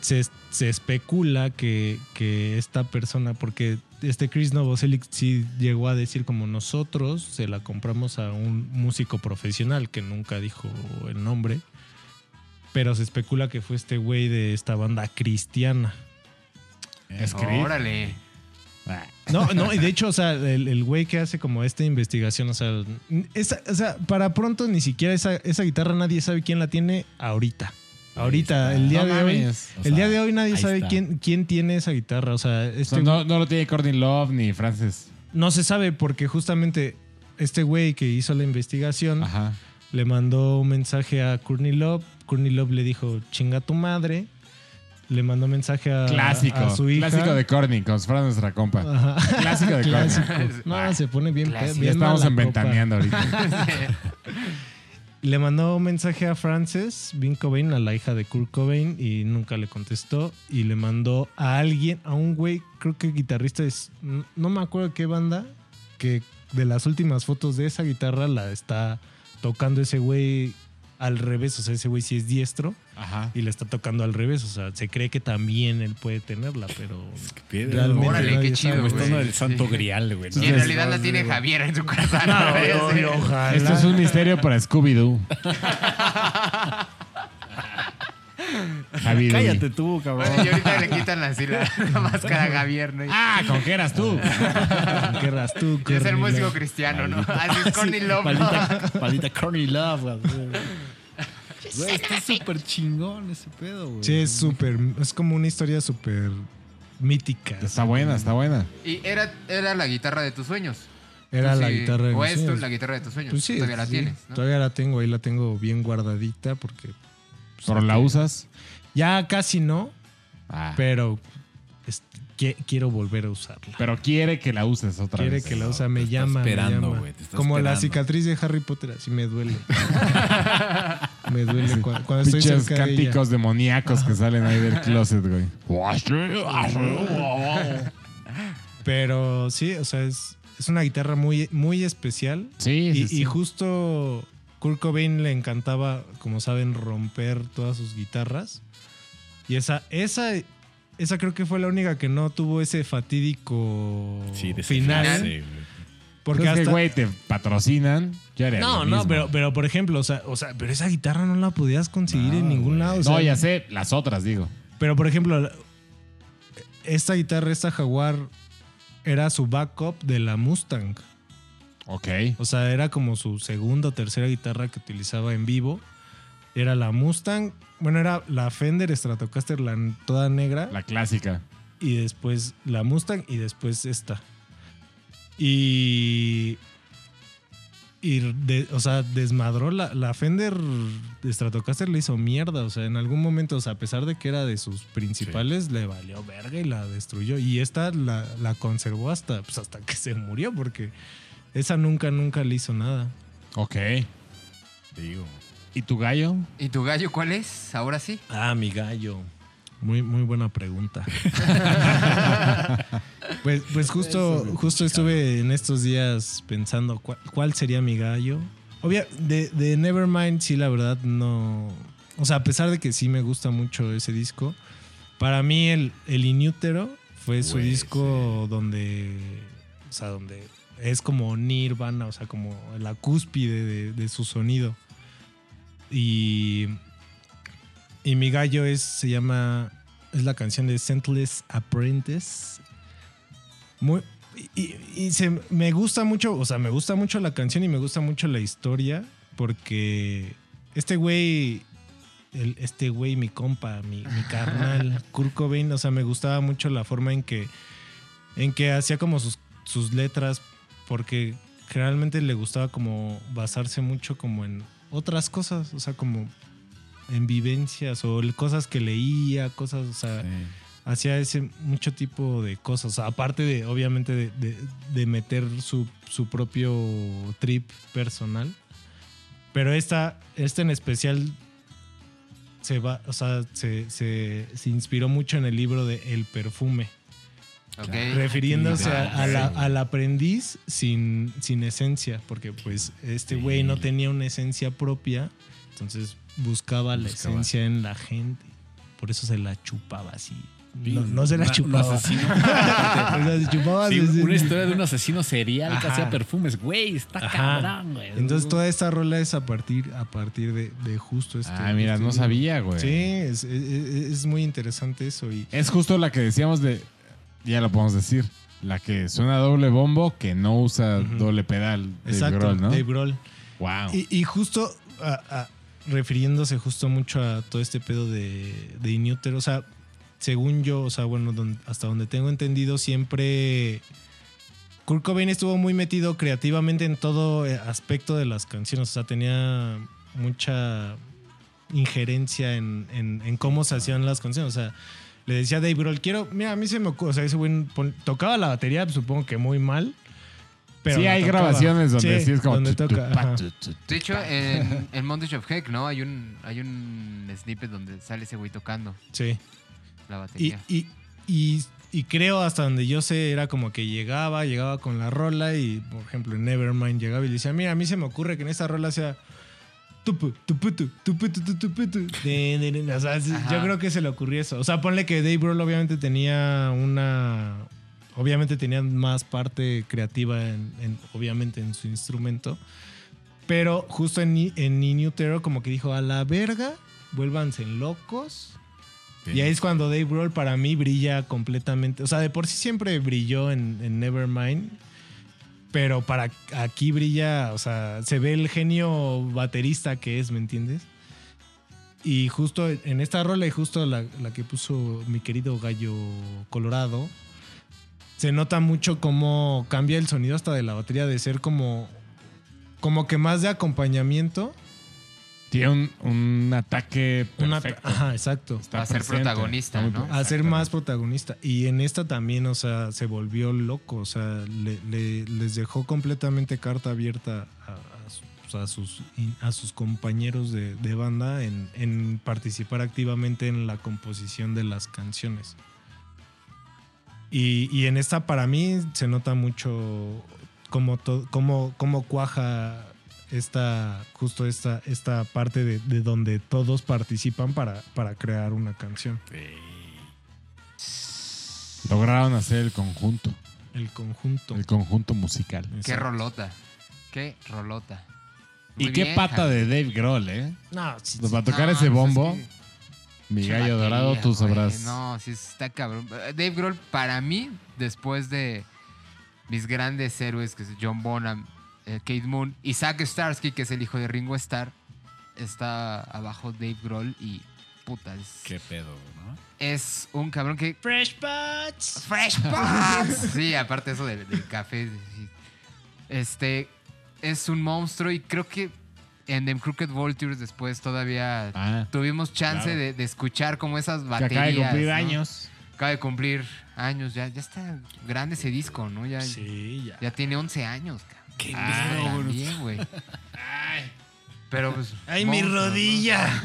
se, se especula que, que esta persona, porque este Chris Novoselic sí llegó a decir como nosotros se la compramos a un músico profesional que nunca dijo el nombre. Pero se especula que fue este güey de esta banda cristiana. Es Creed. Órale. No, no, y de hecho, o sea, el, el güey que hace como esta investigación, o sea, esa- o sea, para pronto ni siquiera esa, esa guitarra nadie sabe quién la tiene ahorita. Ahorita, el día No de hoy. mames. El sea, día de hoy nadie sabe está. quién, quién tiene esa guitarra. O sea, O este sea, no, no lo tiene Courtney Love ni Frances. no se sabe porque justamente este güey que hizo la investigación Ajá. le mandó un mensaje a Courtney Love. Courtney Love le dijo, chinga tu madre. Le mandó mensaje a, Clásico. a su hija. Clásico de Corny, como si fuera nuestra compa. Ajá. Clásico de Clásico. No, se pone bien, pe- Ya bien estamos mala en copa. ventaneando ahorita. Le mandó un mensaje a Frances Bean Cobain, a la hija de Kurt Cobain, y nunca le contestó. Y le mandó a alguien, a un güey, creo que guitarrista es. No no me acuerdo qué banda, que de las últimas fotos de esa guitarra la está tocando ese güey al revés. O sea, ese güey sí es diestro Ajá. y le está tocando al revés. O sea, se cree que también él puede tenerla, pero. Piedra, Realmente Órale, qué chido, güey. está del santo Sí. grial, güey. Y en realidad la tiene Javier en su casa. No, ¿no? no, no, ojalá. Esto es un misterio para Scooby-Doo. Javi Cállate tú, cabrón. Bueno, y ahorita le quitan así la, la máscara a Javier, ¿no? Ah, ¿con qué eras tú? ¿Qué eras tú, es el músico cristiano, ¿no? Así es Courtney Love. ¿no? Maldita, maldita Corny Love, güey. Está súper chingón ese pedo, güey. Sí, es súper. Es como una historia súper mítica. Está buena, está buena. Y era, era la guitarra de tus sueños. Era la sí- guitarra de O mis es la guitarra de tus sueños. Pues sí, Todavía la sí, tienes, ¿no? Todavía la tengo, ahí la tengo bien guardadita porque. pues, ¿Pero la usas? Ya casi no, Ah. pero es- qui- quiero volver a usarla. Pero quiere que la uses otra Quiere vez. que la te me llama. me esperando, llama. güey, te está Como la cicatriz de Harry Potter, así me duele. me duele cu- cuando, estoy Pinches cerca de ella. cánticos demoníacos que salen ahí del closet, güey. Pero sí, o sea, es, es una guitarra muy, muy especial. Sí, Y, sí, y sí. justo Kurt Cobain le encantaba, como saben, romper todas sus guitarras. Y esa, esa, esa creo que fue la única que no tuvo ese fatídico Sí, de ese final. final, sí, güey. Porque es que, hasta. güey, te patrocinan. Yo haría no, lo no, pero, pero por ejemplo, o sea, o sea, pero esa guitarra no la podías conseguir en No, ningún güey. lado. o No, ya sé, las otras, digo. Pero por ejemplo, esta guitarra, esta Jaguar, era su backup de la Mustang. Ok. O sea, era como su segunda o tercera guitarra que utilizaba en vivo. Era la Mustang. Bueno, era la Fender Stratocaster, la toda negra. La clásica. Y después la Mustang y después esta. Y. Y, de- o sea, desmadró la, la Fender Stratocaster le hizo mierda. O sea, en algún momento, o sea, a pesar de que era de sus principales, le valió verga y la destruyó. Y esta la, la conservó hasta, pues, hasta que se murió, porque esa nunca, nunca le hizo nada. Ok. Digo. ¿Y tu gallo? ¿Y tu gallo cuál es? Ahora sí. Ah, mi gallo. Muy, muy buena pregunta. pues, pues justo, justo estuve en estos días pensando cuál, cuál sería mi gallo. Obvia, de, de Nevermind, sí, la verdad, no. O sea, a pesar de que sí me gusta mucho ese disco, para mí el, el Inútero fue su disco donde. O sea, donde es como Nirvana, o sea, como la cúspide de, de su sonido. Y. Y mi gallo es, se llama, es la canción de Scentless Apprentice. Muy, y, y se, me gusta mucho, o sea, me gusta mucho la canción y me gusta mucho la historia porque este güey, el- este güey, mi compa, mi, mi carnal, Kurt Cobain, o sea, me gustaba mucho la forma en que, en que hacía como sus, sus letras porque generalmente le gustaba como basarse mucho como en otras cosas, o sea, como en vivencias o cosas que leía, cosas, o sea, Sí. hacía ese mucho tipo de cosas. O sea, aparte de, obviamente, de, de- de meter su, su propio trip personal. Pero esta, esta en especial se va, o sea, se, se- se inspiró mucho en el libro de El perfume. Refiriéndose a- a la- al aprendiz sin, sin esencia. Porque pues este Sí. güey no tenía una esencia propia. Entonces buscaba la esencia en la gente. Por eso se la chupaba así. No, no se la Una- un chupaba. asesino. O sea, se chupaba Sí, desde- una historia de un asesino serial que hacía perfumes. Güey, está Ajá. cabrón, güey. Entonces toda esta rola es a partir, a partir de, de justo este. ah, mira, este no libro. sabía, güey. Sí, es, es- es muy interesante eso. Y, Es justo la que decíamos de. Ya lo podemos decir. La que suena doble bombo que no usa doble pedal. Dave exacto, Grohl, ¿no? Dave Grohl. Wow. Y, y justo a- a- refiriéndose justo mucho a todo este pedo de, de Inútero, o sea, según yo, o sea, bueno, don- hasta donde tengo entendido, siempre Kurt Cobain estuvo muy metido creativamente en todo eh, aspecto de las canciones. O sea, tenía mucha injerencia en, en- en cómo se hacían las canciones. O sea, le decía a Dave Grohl, quiero, mira, a mí se me ocurre, o sea, ese güey tocaba la batería, supongo que muy mal. Pero sí, hay tocaba. grabaciones donde sí, es como. donde tu, toca, tu, tu, De hecho, en, en Montage of Heck, ¿no? Hay un, hay un snippet donde sale ese güey tocando Sí. la Y, batería. y, y, y creo hasta donde yo sé era como que llegaba, llegaba con la rola y, por ejemplo, en Nevermind llegaba y le decía, mira, a mí se me ocurre que en esta rola sea... tupu, tuputu, tuputu, tu, tuputu, de, de, de. O sea, yo creo que se le ocurrió eso. O sea, ponle que Dave Grohl obviamente tenía una... Obviamente tenía más parte creativa, en, en- obviamente, en su instrumento. Pero justo en, en Ni Terror como que dijo, a la verga, vuélvanse locos. Y ahí es cuando Dave Grohl para mí brilla completamente. O sea, de por sí siempre brilló en, en Nevermind. Pero para aquí brilla, o sea, se ve el genio baterista que es, ¿me entiendes? Y justo en esta rola y justo la, que puso mi querido gallo colorado, se nota mucho cómo cambia el sonido hasta de la batería de ser como, como que más de acompañamiento. Tiene un, un ataque Una, perfecto. ajá, exacto. Está a ser protagonista, ¿no? a ser más protagonista. Y en esta también, o sea, se volvió loco. O sea, le- le- les dejó completamente carta abierta a, a su- a sus, a sus compañeros de, de banda en, en participar activamente en la composición de las canciones. Y, y en esta, para mí, se nota mucho cómo, to- cómo, cómo cuaja esta, justo esta, esta parte de, de donde todos participan para, para crear una canción. Lograron hacer el conjunto. El conjunto. El conjunto musical. Qué rolota. Qué rolota. Y qué pata Javi. de Dave Grohl, ¿eh? No, sí, para tocar No, ese pues bombo, es que- mi gallo dorado, tú güey. sabrás. No, sí está cabrón. Dave Grohl, para mí, después de mis grandes héroes, que es John Bonham, eh, Kate Moon y Zack Starsky, que es el hijo de Ringo Starr, está abajo Dave Grohl y puta, es, Qué pedo, ¿no? es un cabrón que... Fresh Buds. Fresh Pots. Sí, aparte eso del, del café. Este, es un monstruo y creo que en The Crooked Vultures después todavía Ah, tuvimos chance claro. de, de escuchar como esas que baterías. acaba de cumplir ¿no? años. Acaba de cumplir años, ya, ya está grande ese disco, ¿no? Ya, Sí, ya. ya tiene 11 años, cabrón. Qué Ah, pedo, güey. Pero pues. ¡Ay, mi monstruo, ¿no? rodilla!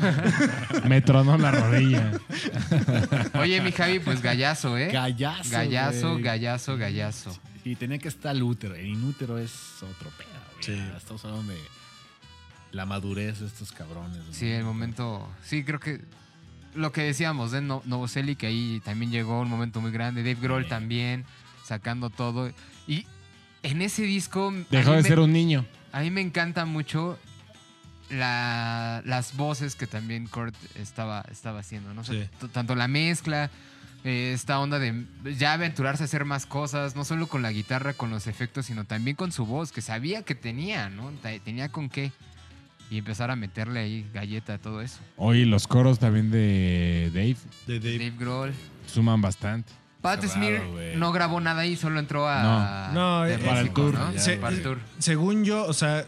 Me tronó la rodilla. Oye, mi Javi, pues gallazo, ¿eh? Gallazo. Gallazo, güey. gallazo, gallazo. Y tenía que estar el útero. El inútero es otro pedo, güey. Sí. Estamos hablando de la madurez de estos cabrones. Sí, el momento. Sí, creo que. Lo que decíamos de no Novoselic, que ahí también llegó un momento muy grande. Dave Grohl Sí. también, sacando todo. Y en ese disco. Dejó de me- ser un niño. A mí me encanta mucho la- las voces que también Kurt estaba, estaba haciendo, ¿no? O sea, Sí. tanto la mezcla, eh, esta onda de ya aventurarse a hacer más cosas, no solo con la guitarra, con los efectos, sino también con su voz, que sabía que tenía, ¿no? Tenía con qué. Y empezar a meterle ahí galleta a todo eso. Oye, los coros también de Dave De Dave. Dave Grohl. suman bastante. Pat Qué Smear raro, no grabó nada ahí, solo entró a... No, de eh, para el tour, ¿no? Se- para el tour. Según yo, o sea,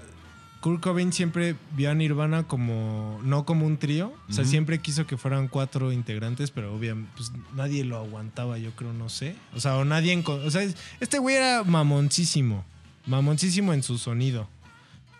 Kurt Cobain siempre vio a Nirvana como, no como un trío. O sea, siempre quiso que fueran cuatro integrantes, pero obviamente pues, nadie lo aguantaba, yo creo, no sé. O sea, o nadie... O sea, es- este güey era mamoncísimo. Mamoncísimo en su sonido.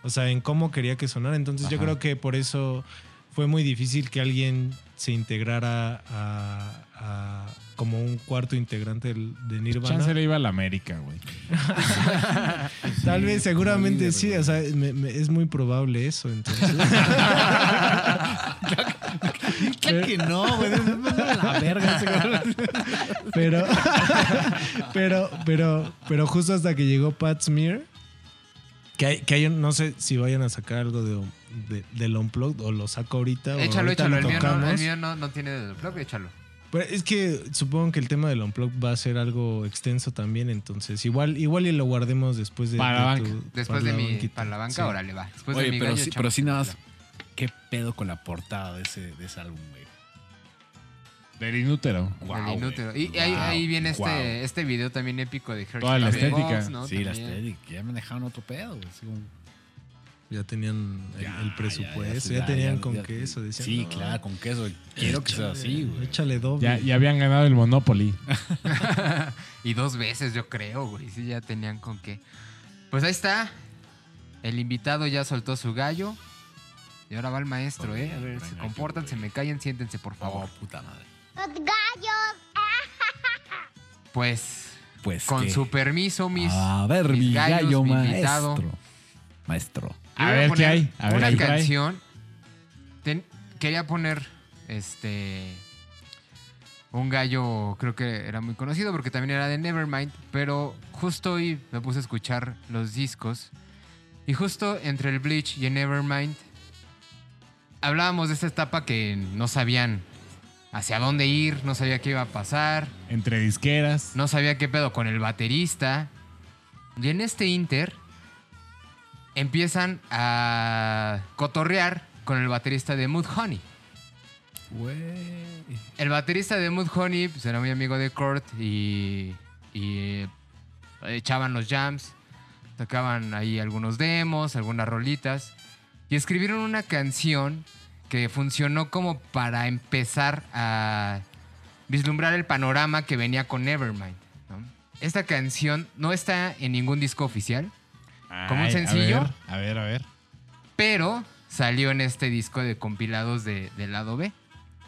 O sea, en cómo quería que sonara. Entonces yo creo que por eso fue muy difícil que alguien se integrara a, a- como un cuarto integrante del- de Nirvana. Chance le iba a la América, güey. Tal vez, seguramente sí, o sea, me- me- es muy probable eso, entonces. Claro que no, güey. Es la verga pero, pero, pero, pero justo hasta que llegó Pat Smear, que hay, que hay un- no sé si vayan a sacar algo de, de- del Unplugged o lo saco ahorita. o Échalo, ahorita échalo. lo El mío, no, el tocamos. mío no, no tiene del blog, échalo. Pero es que supongo que el tema del Unplugged va a ser algo extenso también, entonces igual, igual y lo guardemos después de, Para la de banca. Después de la mi... banquita. Para la banca, Sí. órale, va. Después de Oye, mi pero gallo, sí, pero sí nada más. la- ¿Qué pedo con la portada de ese, de ese álbum, güey? Del inútero. Del inútero. Y ahí, viene este, este video también épico de Hershey Toda la estética. Box, ¿no? Sí, la También. estética. Ya me dejaron otro pedo. güey, Ya tenían el, Ya, el ya, presupuesto, ya, ya, ya, tenían ya, con ya. queso. Decían, Sí, "No, claro, con queso. Quiero que sea así, güey. Échale doble. Ya, ya habían ganado el Monopoly. y dos veces, yo creo, güey. Sí, ya tenían con qué. Pues ahí está. El invitado ya soltó su gallo. Y ahora va el maestro, ¿eh? A ver, se comportan, se me callan, siéntense, por Oh, favor. puta madre. Los gallos. Pues, Pues con su permiso, mis. A ver, mis mi gallos, gallo mi maestro. invitado. Maestro. A Yo ver, ¿qué hay? A ver, una canción. Ten- quería poner este. Un gallo, creo que era muy conocido porque también era de Nevermind. Pero justo hoy me puse a escuchar los discos. Y justo entre el Bleach y el Nevermind. Hablábamos de esta etapa que no sabían hacia dónde ir, no sabía qué iba a pasar. Entre disqueras. No sabía qué pedo con el baterista. Y en este Inter empiezan a cotorrear con el baterista de Mood Honey. El baterista de Mood Honey pues, era muy amigo de Kurt y, y, eh, echaban los jams, tocaban ahí algunos demos, algunas rolitas y escribieron una canción que funcionó como para empezar a vislumbrar el panorama que venía con Nevermind. ¿no? Esta canción no está en ningún disco oficial, ¿Como un sencillo? A ver, a ver, a ver. pero salió en este disco de compilados de, del lado B.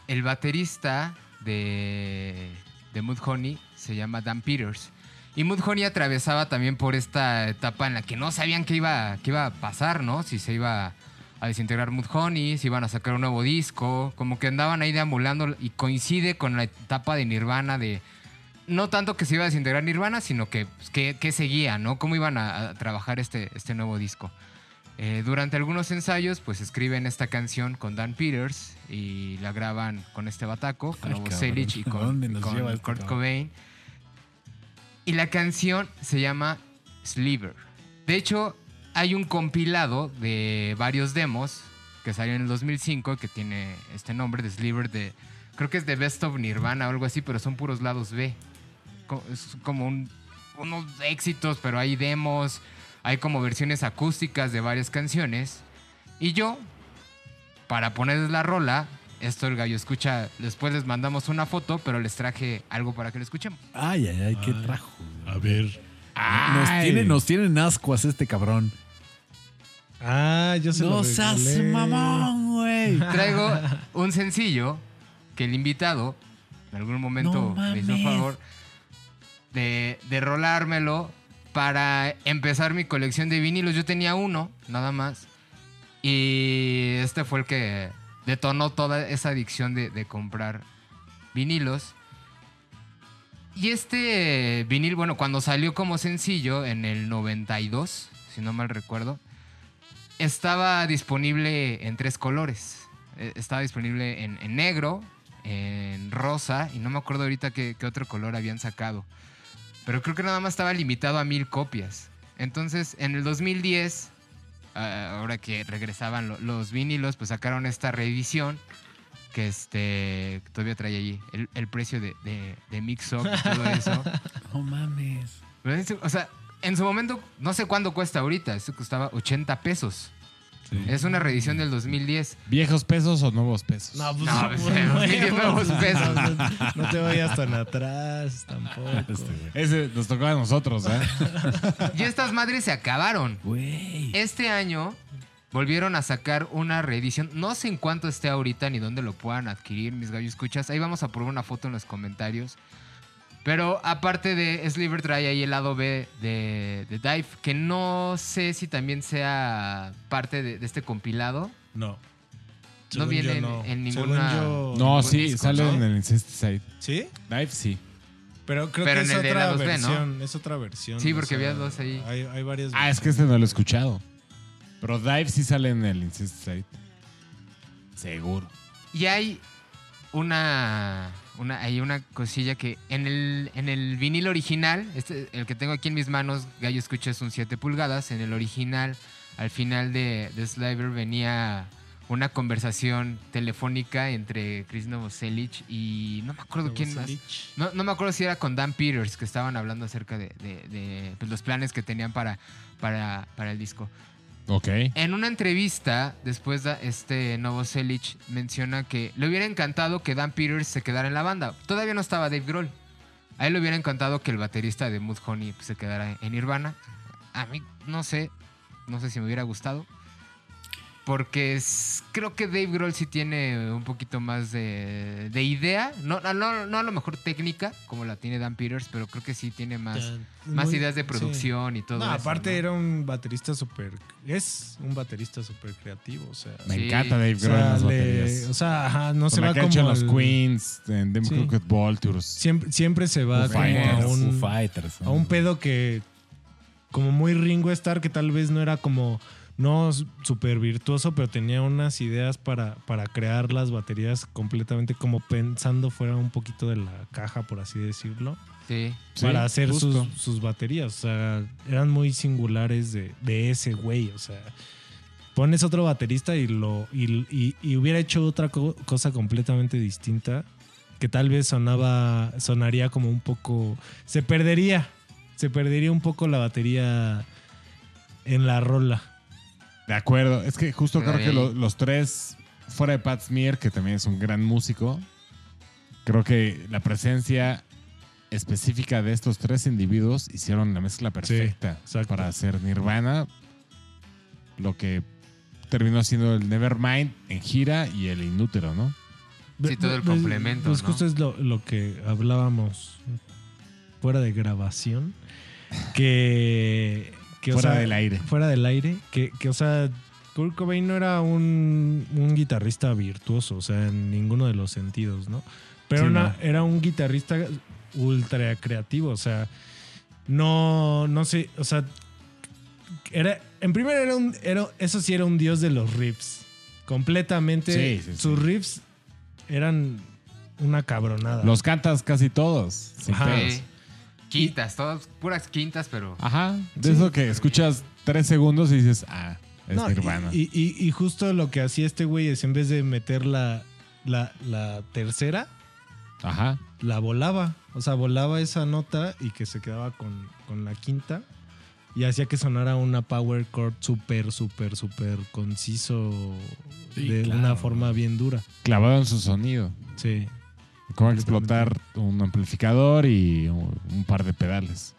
El baterista de, de Mood Honey se llama Dan Peters. Y Mood Honey atravesaba también por esta etapa en la que no sabían qué iba, qué iba a pasar, ¿no? Si se iba a desintegrar Mood Honey, si iban a sacar un nuevo disco, como que andaban ahí deambulando y coincide con la etapa de Nirvana de... No tanto que se iba a desintegrar Nirvana, sino que, pues, que, que seguía, ¿no? Cómo iban a, a trabajar este, este nuevo disco. Eh, durante algunos ensayos, pues escriben esta canción con Dan Peters y la graban con este bataco, con cabrón, Selig y ¿a con, con este Kurt cabrón? Cobain. Y la canción se llama Sliver. De hecho, hay un compilado de varios demos que salió en el 2005 que tiene este nombre de Sliver de creo que es de Best of Nirvana o algo así, pero son puros lados B. Es como un- unos éxitos, pero hay demos, hay como versiones acústicas de varias canciones. Y yo, para ponerles la rola, esto el gallo escucha, después les mandamos una foto, pero les traje algo para que lo escuchemos. Ay, ay, ay, qué trajo. A ver. Nos, Ay. tiene, nos tienen ascuas este cabrón. Ah, yo se lo No seas mamón, güey. Traigo un sencillo que el invitado en algún momento No me hizo favor de, de rolármelo para empezar mi colección de vinilos. Yo tenía uno, nada más. Y este fue el que detonó toda esa adicción de, de comprar vinilos. Y este vinil, bueno, cuando salió como sencillo en el 92, si no mal recuerdo, estaba disponible en tres colores. Eh, Estaba disponible en, en negro, en rosa y no me acuerdo ahorita qué, qué otro color habían sacado. Pero creo que nada más estaba limitado a mil copias. Entonces, en el 2010, ah, ahora que regresaban lo- los vinilos, pues sacaron esta reedición que este todavía trae allí el, el precio de, de, de Mix Up y todo eso. No mames. O sea, en su momento, no sé cuánto cuesta ahorita, esto costaba 80 pesos. Es una reedición del 2010. ¿Viejos pesos o nuevos pesos? No, pues, No, pues, bueno, los mil nuevos pesos. No, no- no te vayas tan atrás tampoco. Ese nos tocó a nosotros, ¿eh? Y estas madres se acabaron. Este año volvieron a sacar una reedición. No sé en cuánto esté ahorita ni dónde lo puedan adquirir, mis gallos escuchas. Ahí vamos a poner una foto en los comentarios. Pero aparte de Sliver trae ahí el lado B de, de Dive, que no sé si también sea parte de, de este compilado. No. No Según viene yo, en- no. en Según ninguna- yo- No, ningún sí, disco, sale ¿no? en el Incesticide. ¿Sí? Dive, sí. Pero creo Pero que en es el de otra lados B, ¿no? versión. Es otra versión. Sí, o porque había dos ahí. Hay, hay varias. Ah, es que este no lo he escuchado. Pero Dive sí sale en el Incesticide. Seguro. Y hay una, una, hay una cosilla que en el, en el vinil original, este, el que tengo aquí en mis manos, Gallo Escucha es un 7 pulgadas. En el original, al final de, de Sliver venía una conversación telefónica entre Chris Novoselic y no me acuerdo quién más. No, no me acuerdo si era con Dan Peters, que estaban hablando acerca de, de- de, pues, los planes que tenían para, para, para el disco. En una entrevista, después da- este Novoselic menciona que le hubiera encantado que Dan Peters se quedara en la banda. Todavía no estaba Dave Grohl. A él le hubiera encantado que el baterista de Mudhoney pues, se quedara en Nirvana. A mí, no sé, no sé si me hubiera gustado. Porque es- creo que Dave Grohl sí tiene un poquito más de, de idea. No, no, no a lo mejor técnica, como la tiene Dan Peters, pero creo que sí tiene más, Ya, más muy- ideas de sí. producción y todo No, eso. aparte ¿no? era un baterista súper. Es un baterista súper creativo. O sea, Me Sí. encanta Dave o Grohl en sea, las le- baterías. o sea, ajá, no se Con la va como. hecho en los al- Queens, en Them Sí. Crooked Vultures. Siempre, siempre se va Foo como a un, Fighters. a un pedo que. Como muy Ringo Starr, que tal vez no era como. No súper virtuoso, pero tenía unas ideas para, para crear las baterías completamente como pensando fuera un poquito de la caja, por así decirlo. Sí. Sí, para hacer sus, sus baterías. O sea, eran muy singulares de, de ese güey. O sea, pones otro baterista y lo y, y- y hubiera hecho otra co- cosa completamente distinta que tal vez sonaba sonaría como un poco se perdería se perdería un poco la batería en la rola De acuerdo. Es que justo creo que lo- los tres, fuera de Pat Smear, que también es un gran músico, creo que la presencia específica de estos tres individuos hicieron la mezcla perfecta exacto. para hacer Nirvana, lo que terminó siendo el Nevermind en gira y el Inútero, ¿no? Sí, todo el Pues- complemento, Pues ¿no? justo es lo, lo que hablábamos fuera de grabación. Que. Que, o Fuera sea, del aire. Fuera del aire. Que, que, o sea, Kurt Cobain no era un, un guitarrista virtuoso, o sea, en ninguno de los sentidos, ¿no? Pero Sí, una- no. era un guitarrista ultra creativo, o sea, no, no sé, o sea, era, en primer era un, era, eso sí era un dios de los riffs. Completamente. Sí, sí, sí. Sus riffs eran una cabronada. Los cantas casi todos. sin Ajá. pedos. Quintas, todas puras quintas, pero. Ajá. De Sí. eso que escuchas tres segundos y dices, ah, es No, Nirvana. Y, y- y justo lo que hacía este güey es en vez de meter la, la, la tercera, Ajá. la volaba. O sea, volaba esa nota y que se quedaba con, con la quinta. Y hacía que sonara una power chord súper, súper, súper conciso. Sí, de claro. una forma bien dura. Clavado en su sonido. Sí. Cómo explotar un amplificador y un, un par de pedales.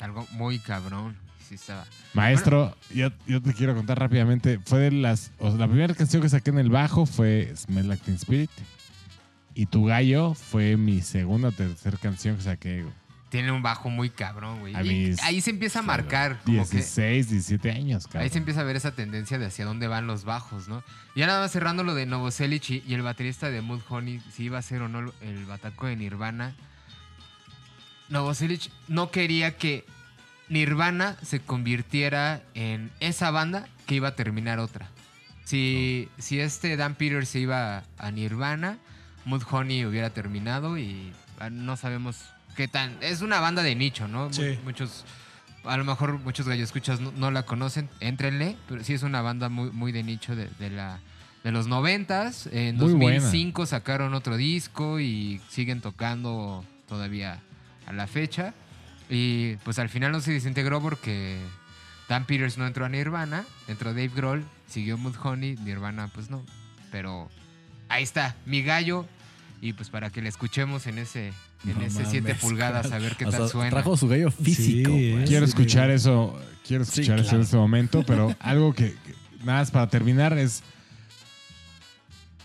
Algo muy cabrón. Sí, estaba. Maestro, yo, yo te quiero contar rápidamente. Fue de las. o sea, la primera canción que saqué en el bajo fue Smell Like Teen Spirit. Y Tu Gallo fue mi segunda o tercera canción que saqué. Tiene un bajo muy cabrón, güey. A Y ahí se empieza a marcar. Como que 16, 17 años, cabrón. Ahí se empieza a ver esa tendencia de hacia dónde van los bajos, ¿no? Ya nada más cerrando lo de Novoselic y, y el baterista de Mudhoney, si iba a ser o no el bataco de Nirvana. Novoselic no quería que Nirvana se convirtiera en esa banda que iba a terminar otra. Si, si este Dan Peters se iba a Nirvana, Mudhoney hubiera terminado y ah, no sabemos qué tan... Es una banda de nicho, ¿no? Sí. Muchos a lo mejor muchos gallo escuchas no, no la conocen, éntrenle, pero sí es una banda muy, muy de nicho de, de la, de los noventas. En Muy buena. 2005 sacaron otro disco y siguen tocando todavía a la fecha. Y pues al final no se desintegró porque Dan Peters no entró a Nirvana, entró Dave Grohl, siguió Mudhoney, Nirvana pues no. Pero ahí está, mi gallo. Y pues para que le escuchemos en ese en No ese 7 mames, pulgadas a ver qué tal Hasta suena. Trajo su gallo físico. Sí. Quiero escuchar sí. eso, quiero Sí, escuchar eso en este momento, pero algo que, que- nada más para terminar es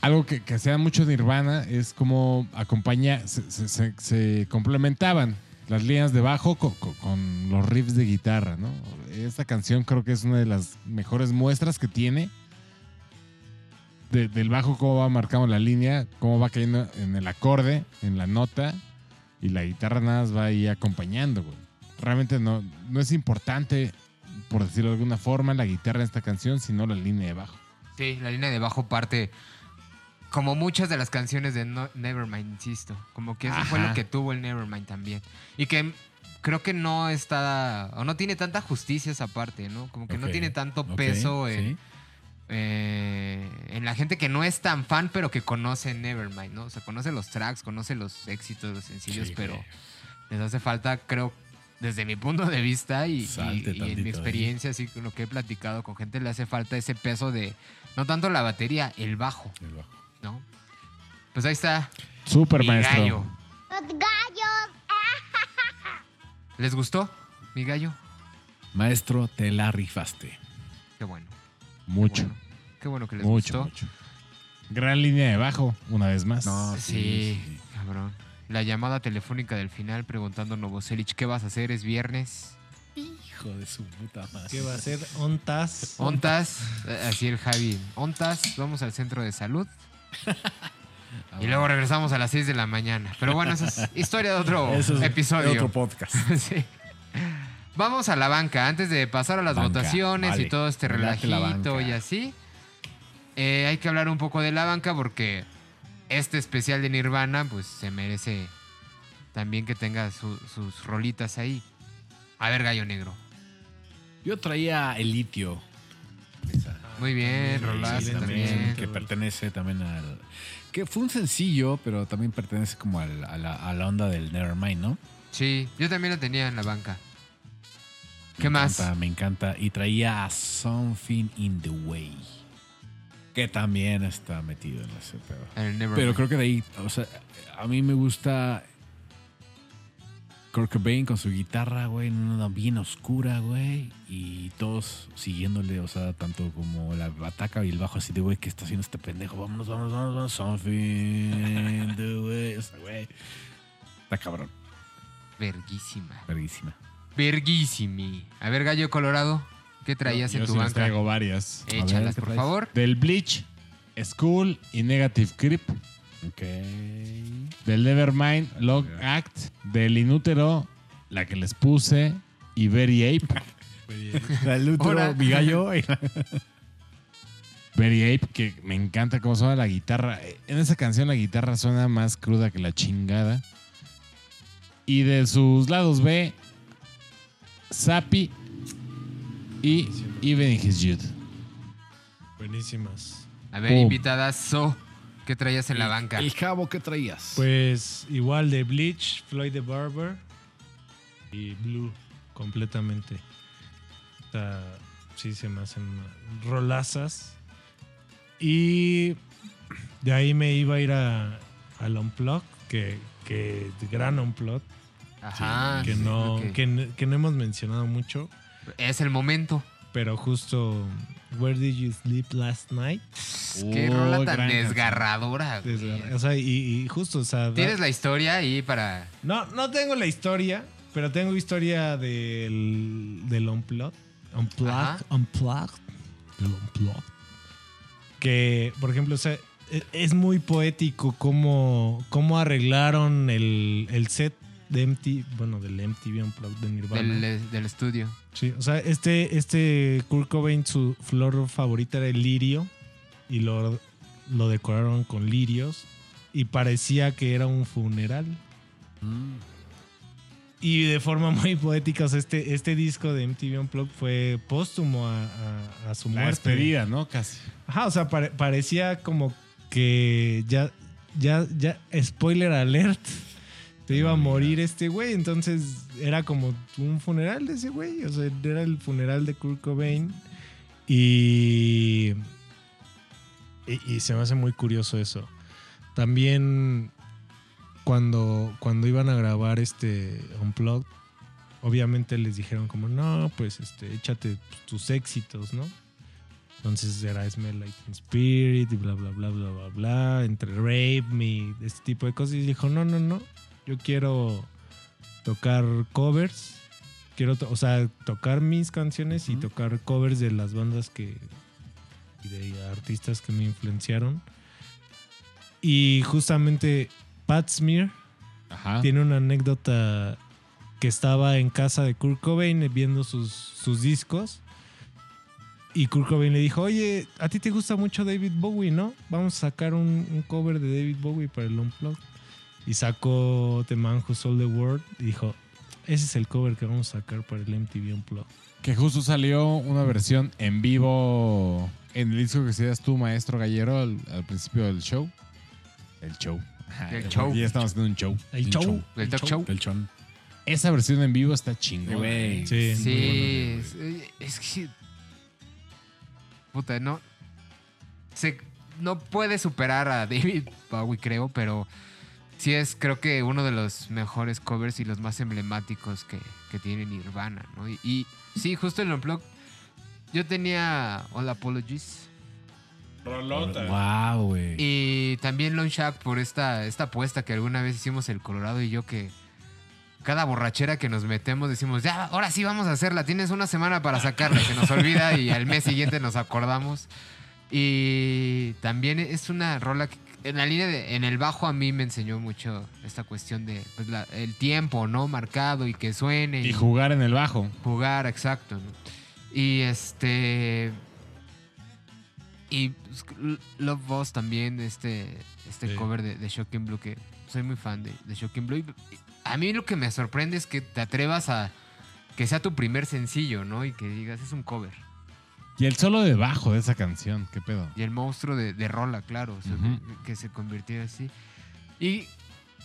algo que, que hacía mucho Nirvana es como acompaña, se, se- se- se complementaban las líneas de bajo co- co- con, los riffs de guitarra, ¿no? Esta canción creo que es una de las mejores muestras que tiene de- del bajo, cómo va marcando la línea, cómo va cayendo en el acorde, en la nota, y la guitarra nada más va ahí acompañando, güey. Realmente no, no es importante, por decirlo de alguna forma, la guitarra en esta canción, sino la línea de bajo. Sí, la línea de bajo parte como muchas de las canciones de No- Nevermind, insisto. Como que eso fue lo que tuvo el Nevermind también. Y que creo que no está, o no tiene tanta justicia esa parte, ¿no? Como que no tiene tanto peso en, sí. Eh, en la gente que no es tan fan, pero que conoce Nevermind, ¿no? O sea, conoce los tracks, conoce los éxitos, los sencillos, Sí, pero güey. les hace falta, creo, desde mi punto de vista y, y- Salte y en mi ahí. experiencia, así con lo que he platicado con gente, le hace falta ese peso de, no tanto la batería, el bajo, El bajo. ¿no? Pues ahí está. Súper mi maestro. gallo. Los gallos. ¿Les gustó? Mi gallo. Maestro, te la rifaste. Qué bueno. Mucho, bueno. Qué bueno que les mucho, gustó. mucho. Gran línea de bajo, una vez más. No, Sí, sí, sí. cabrón. La llamada telefónica del final preguntando a Novoselic qué vas a hacer, es viernes. Hijo de su puta madre. ¿Qué va a ser? ¿Ontas? Ontas, así el Javi. Ontas, vamos al centro de salud. Y luego regresamos a las 6 de la mañana. Pero bueno, esa es historia de otro Eso es episodio. de otro podcast. Sí. Vamos a la banca. Antes de pasar a las Banca, votaciones y todo este relajito y así, eh, hay que hablar un poco de la banca porque este especial de Nirvana, pues se merece también que tenga su- sus rolitas ahí. A ver, gallo negro. Yo traía el litio. Muy bien, También, rolazo también. que pertenece también al. Que fue un sencillo, pero también pertenece como al- a, la, a la onda del Nevermind, ¿no? Sí, yo también lo tenía en la banca. Me ¿Qué más? encanta, me encanta. Y traía a Something in the Way. Que también está metido en ese pedo. Pero creo que de ahí, o sea, a mí me gusta Kurt Cobain con su guitarra, güey, en una bien oscura, güey, y todos siguiéndole, o sea, tanto como la bataca y el bajo así de, güey, ¿qué está haciendo este pendejo? Vámonos, vámonos, vámonos, vámonos, something, the way, o sea, güey. Está cabrón, Verguísima. verguísima. Verguísimi. A ver, gallo colorado, ¿qué traías Yo en tu sí les banca? traigo varias. Échalas, ¿qué por traes? favor. Del Bleach, School y Negative Creep. Ok. Del Nevermind, Log Act. Del Inútero, la que les puse. Y Very Ape. El útero, Hola. mi gallo. Very Ape, que me encanta cómo suena la guitarra. En esa canción la guitarra suena más cruda que la chingada. Y de sus lados B, Sapi y Even in His Youth. Buenísimas. A ver, Pum. invitada So, ¿qué traías en la banca? El jabo que traías. Pues igual de Bleach, Floyd the Barber y Blue, completamente. O sea, sí se me hacen rolazas. Y de ahí me iba a ir a, al Unplug, que, que gran Unplug, Ajá. que, sí, no, que no hemos mencionado mucho, Es el momento. pero justo Where Did You Sleep Last Night? Qué Oh, rola tan desgarradora. o sea, y, y justo, o sea, Tienes la historia ahí para... No, no tengo la historia, pero tengo historia del, del Unplugged. Ajá. Unplugged. Unplugged. Del Unplugged. Que, por ejemplo, o sea, e- es muy poético cómo, cómo arreglaron el, el set de MTV, bueno, del MTV Unplugged de Nirvana. Del, del estudio. Sí, o sea, este, este Kurt Cobain, su flor favorita era el lirio y lo, lo decoraron con lirios y parecía que era un funeral. Mm. Y de forma muy poética, o sea, este, este disco de MTV Unplugged fue póstumo a, a- a su La muerte. despedida, ¿no? Casi. Ajá, o sea, pare- parecía como que ya, ya, ya, spoiler alert, te iba a morir este güey. Entonces era como un funeral de ese güey. O sea, era el funeral de Kurt Cobain. Y, se me hace muy curioso eso. También cuando, cuando iban a grabar este Unplugged, obviamente les dijeron como, no, pues este, échate tus éxitos, ¿no? Entonces era Smell Like Spirit y bla, bla, bla, bla, bla, bla, entre Rape Me, este tipo de cosas. Y dijo, no, no, no, yo quiero tocar covers. Quiero, o sea, tocar mis canciones y tocar covers de las bandas que... y de artistas que me influenciaron. Y justamente Pat Smear Ajá. tiene una anécdota que estaba en casa de Kurt Cobain viendo sus, sus discos. Y Kurt Cobain le dijo, oye, a ti te gusta mucho David Bowie, ¿no? Vamos a sacar un, un cover de David Bowie para el Unplugged. Y sacó The Man Who Sold the World y dijo, ese es el cover que vamos a sacar para el MTV Unplugged. Que justo salió una versión en vivo en el disco que hacías tú, maestro Gallero, al, al principio del show. El show. El show. Ya estamos haciendo un show. El Un show. show. El talk show. El chon. Esa versión en vivo está chingona. Güey. Sí. Es que. Puta, no. Se, no puede superar a David Bowie, creo, pero sí es, creo que uno de los mejores covers y los más emblemáticos que, que tiene Nirvana, ¿no? Y, y sí, justo en el Unplugged, yo tenía All Apologies Wow, güey. y también Lone Shack por esta, esta apuesta que alguna vez hicimos el Colorado y yo que cada borrachera que nos metemos decimos, ya, ahora sí vamos a hacerla, tienes una semana para sacarla, se nos olvida y al mes siguiente nos acordamos. Y también es una rola que en la línea de, en el bajo a mí me enseñó mucho esta cuestión de pues, la- el tiempo, ¿no? Marcado y que suene. Y jugar en el bajo. Jugar, exacto. ¿no? Y este. Y pues, Love Boss también, este, este Sí. cover de, de Shocking Blue, que soy muy fan de, de Shocking Blue. Y a mí lo que me sorprende es que te atrevas a que sea tu primer sencillo, ¿no? Y que digas, es un cover. Y el solo de bajo de esa canción, ¿qué pedo? Y el monstruo de, de Rola, claro, o sea, Ujú. que, que se convirtió así. Y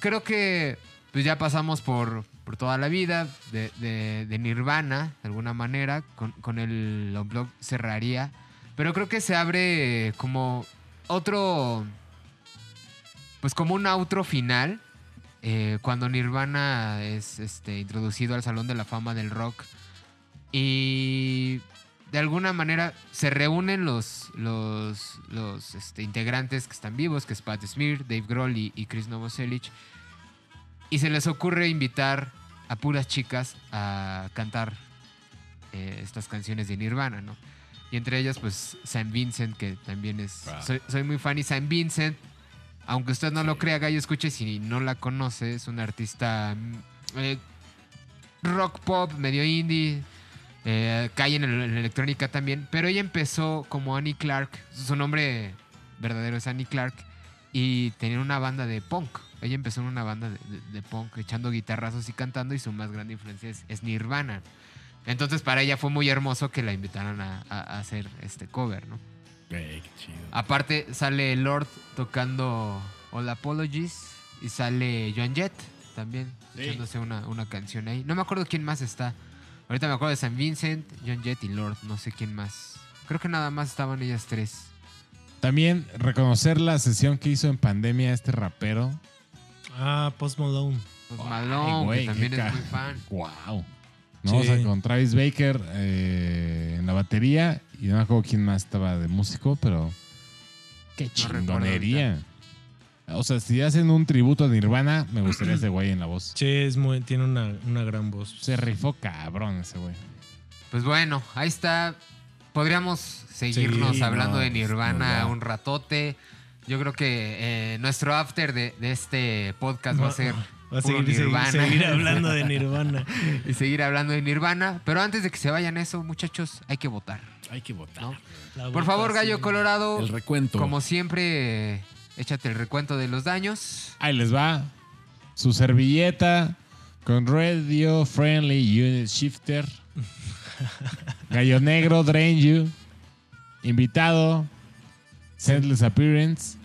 creo que pues ya pasamos por, por toda la vida de, de- de Nirvana, de alguna manera, con, con el blog cerraría. Pero creo que se abre como otro, pues como un outro final, eh, cuando Nirvana es este, introducido al Salón de la Fama del Rock. Y de alguna manera se reúnen los, los, los este, integrantes que están vivos, que es Pat Smear, Dave Grohl y, y Chris Novoselic. Y se les ocurre invitar a puras chicas a cantar eh, estas canciones de Nirvana, ¿no? Y entre ellas, pues, San Vincent, que también es... Wow. Soy, soy muy fan y San Vincent, aunque usted no lo crea, Gallo, escuche si no la conoce, es una artista mm, eh, rock pop, medio indie, eh, cae en, el- en electrónica también, pero ella empezó como Annie Clark, su nombre verdadero es Annie Clark, y tenía una banda de punk. Ella empezó en una banda de, de- de punk, echando guitarrazos y cantando, y su más grande influencia es, es Nirvana. Entonces para ella fue muy hermoso que la invitaran a, a- a hacer este cover, ¿no? Güey, qué chido. Aparte sale Lord tocando All Apologies y sale Joan Jett también echándose una, una canción ahí. No me acuerdo quién más está. Ahorita me acuerdo de San Vincent, Joan Jett y Lord, no sé quién más. Creo que nada más estaban ellas tres. También reconocer la sesión que hizo en pandemia este rapero. Ah, Post Malone. Ay, Malone, güey, que también es muy fan. Wow. ¿No? Sí. O sea, con Travis Baker eh, en la batería y no me acuerdo quién más estaba de músico, pero qué recuerdo chingonería. O sea, si hacen un tributo a Nirvana, me gustaría ese güey en la voz. Sí, es muy, tiene una, una gran voz. Se rifó cabrón ese güey. Pues bueno, ahí está. Podríamos seguirnos Sí, hablando no, de Nirvana no, un ratote. Yo creo que eh, nuestro after de, de este podcast va a ser Va a puro seguir, seguir, Nirvana. seguir hablando de Nirvana. y seguir hablando de Nirvana. Pero antes de que se vayan eso, muchachos, hay que votar. Hay que votar. ¿no? La Por favor. Gallo Colorado, El recuento. como siempre, échate el recuento de los daños. Ahí les va. Su servilleta con Radio Friendly Unit Shifter. Gallo Negro, Drain You. Invitado. Sendless Appearance.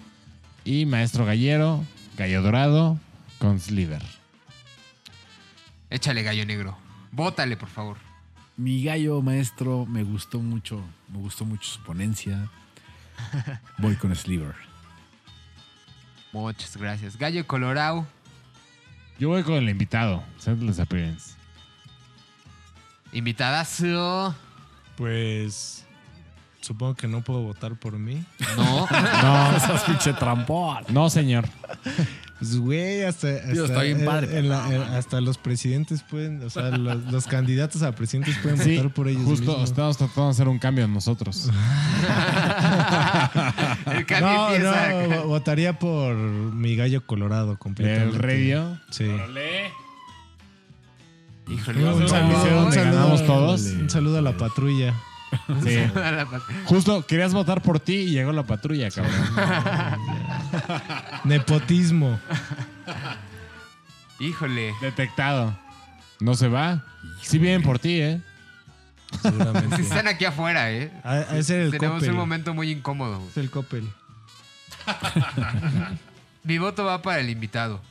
Y Maestro Gallero, Gallo Dorado con Sliver. Échale, Gallo Negro. Bótale, por favor. Mi gallo maestro me gustó mucho. Me gustó mucho su ponencia. Voy con Sliver. Muchas gracias. Gallo Colorado. Yo voy con el invitado, Sendless Appearance. Invitadazo. Pues supongo que no puedo votar por mí. No. No, Esas pinche trampón. no, señor. Pues, güey, hasta, hasta- está bien en- padre, en la- en- hasta los presidentes pueden, o sea, los, los candidatos a presidentes pueden Sí, votar por ellos justo mismos. estamos tratando de hacer un cambio nosotros. El cambio No, empieza. no, vo- votaría por mi gallo colorado completamente. El radio. Sí. Híjole, Un, saludo, un saludo- ganamos todos. un saludo a la patrulla. Sí. Justo querías votar por ti y llegó la patrulla, cabrón. Nepotismo. Híjole. Detectado. No se va. Sí vienen por ti, ¿eh? seguramente. Están aquí afuera, ¿eh? Ese es el Tenemos Coppel. un momento muy incómodo. Es el Coppel. Mi voto va para el invitado.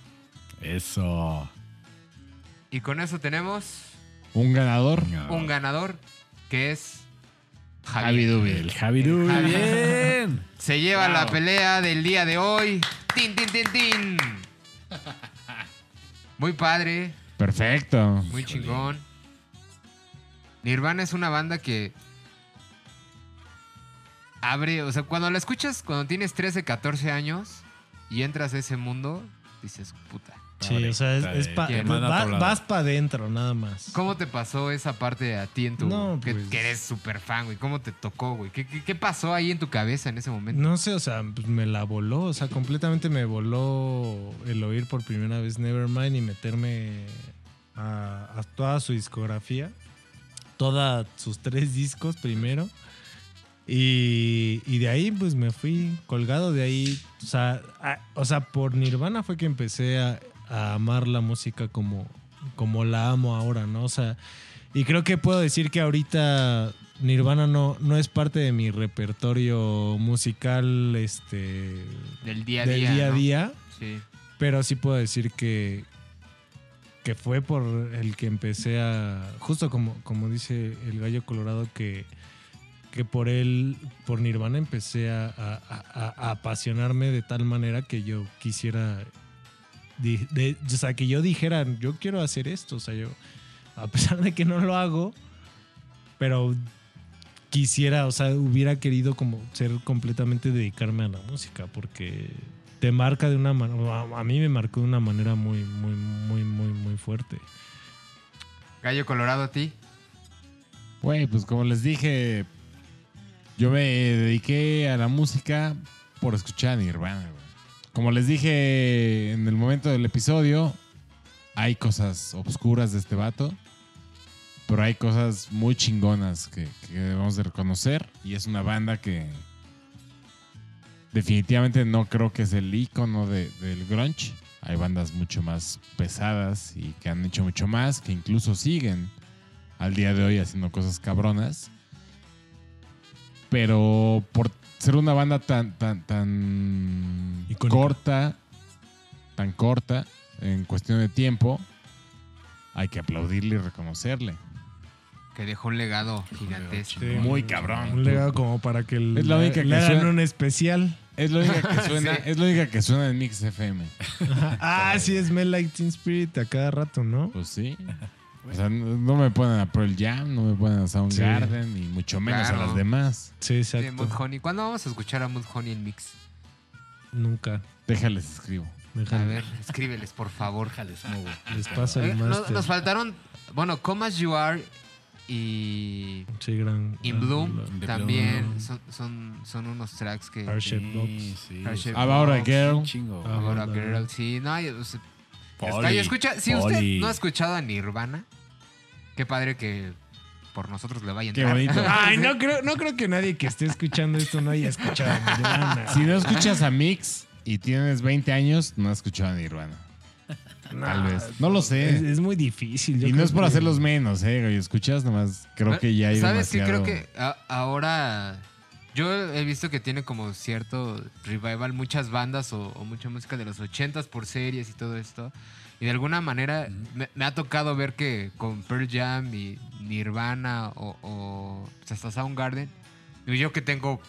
Eso. Y con eso tenemos Un ganador. un ganador que es Javi Javier. Dubi. El Javi Dubi. Javi. Bien. Se lleva la pelea del día de hoy. ¡Tin, tin, tin, tin! Muy padre, Perfecto. muy chingón. Nirvana es una banda que abre, o sea, cuando la escuchas, cuando tienes 13, 14 años y entras a ese mundo, dices, puta. Sí, o sea, es, es pa- vas para adentro, nada más. ¿Cómo te pasó esa parte a ti en tu... No, que, pues- que eres súper fan, güey? ¿Cómo te tocó, güey? ¿Qué, qué, qué pasó ahí en tu cabeza en ese momento? No sé, o sea, pues me la voló, o sea, completamente me voló el oír por primera vez Nevermind y meterme a, a toda su discografía, todas sus tres discos primero. Y, y de ahí pues me fui colgado de ahí, o sea, a- o sea, por Nirvana fue que empecé a, a amar la música como, como la amo ahora, ¿no? O sea, y creo que puedo decir que ahorita Nirvana no, no es parte de mi repertorio musical este, Del día a del día. día a ¿no? día, Sí. pero sí puedo decir que, que fue por el que empecé a, justo como, como dice el gallo colorado, que, que por él, por Nirvana empecé a, a- a- a apasionarme de tal manera que yo quisiera, de- o sea, que yo dijera, yo quiero hacer esto, o sea, yo, a pesar de que no lo hago, pero quisiera, o sea, hubiera querido como ser completamente dedicarme a la música, porque te marca de una manera, a mí me marcó de una manera muy, muy, muy, muy, muy fuerte. Gallo Colorado a ti. Güey, pues como les dije, yo me dediqué a la música por escuchar a Nirvana, güey. Como les dije en el momento del episodio, hay cosas obscuras de este vato, pero hay cosas muy chingonas que, que debemos de reconocer y es una banda que definitivamente no creo que es el icono de- del grunge. Hay bandas mucho más pesadas y que han hecho mucho más, que incluso siguen al día de hoy haciendo cosas cabronas. Pero por ser una banda tan, tan, tan Icónica. corta, tan corta en cuestión de tiempo, hay que aplaudirle y reconocerle. Que dejó un legado gigantesco. Sí. Muy cabrón. Un legado como para que el- Es la única le que hagan suena- un especial. Es la única que suena, Sí. es la única que suena en Mix FM. ah, sí, es Like Teen Spirit a cada rato, ¿no? Pues sí. O sea, no, no me ponen a Pearl Jam, no me ponen a Soundgarden, y mucho menos Claro. a las demás. Sí, Sí, exacto. Mud Honey. ¿Cuándo vamos a escuchar a Mud Honey en Mix? Nunca. Déjales escribo. A ver, escríbeles, por favor. Les pasa Eh, el no- máster. nos faltaron, bueno, Come As You Are y Sí, gran. In gran Bloom también Bloom. son, son, son unos tracks que... Box. sí. Heart-Shaped About a Girl. Chingo. About a. Girl, sí, no, yo- o sea, Poli, Gallo, escucha, si usted no ha escuchado a Nirvana, qué padre que por nosotros le vaya a Qué bonito. Ay, no creo, no creo que nadie que esté escuchando esto no haya escuchado a Nirvana. Si no escuchas a Mix y tienes 20 años, no has escuchado a Nirvana. Tal vez. No lo sé. es muy difícil. yo Y no es por que- hacerlos menos, ¿eh? güey. Escuchas nomás, creo que ya hay ¿Sabes qué? demasiado... Creo que a- ahora yo he visto que tiene como cierto revival muchas bandas o, o mucha música de los ochentas por series y todo esto. Y de alguna manera me, me ha tocado ver que con Pearl Jam y Nirvana o, o hasta Soundgarden, yo que tengo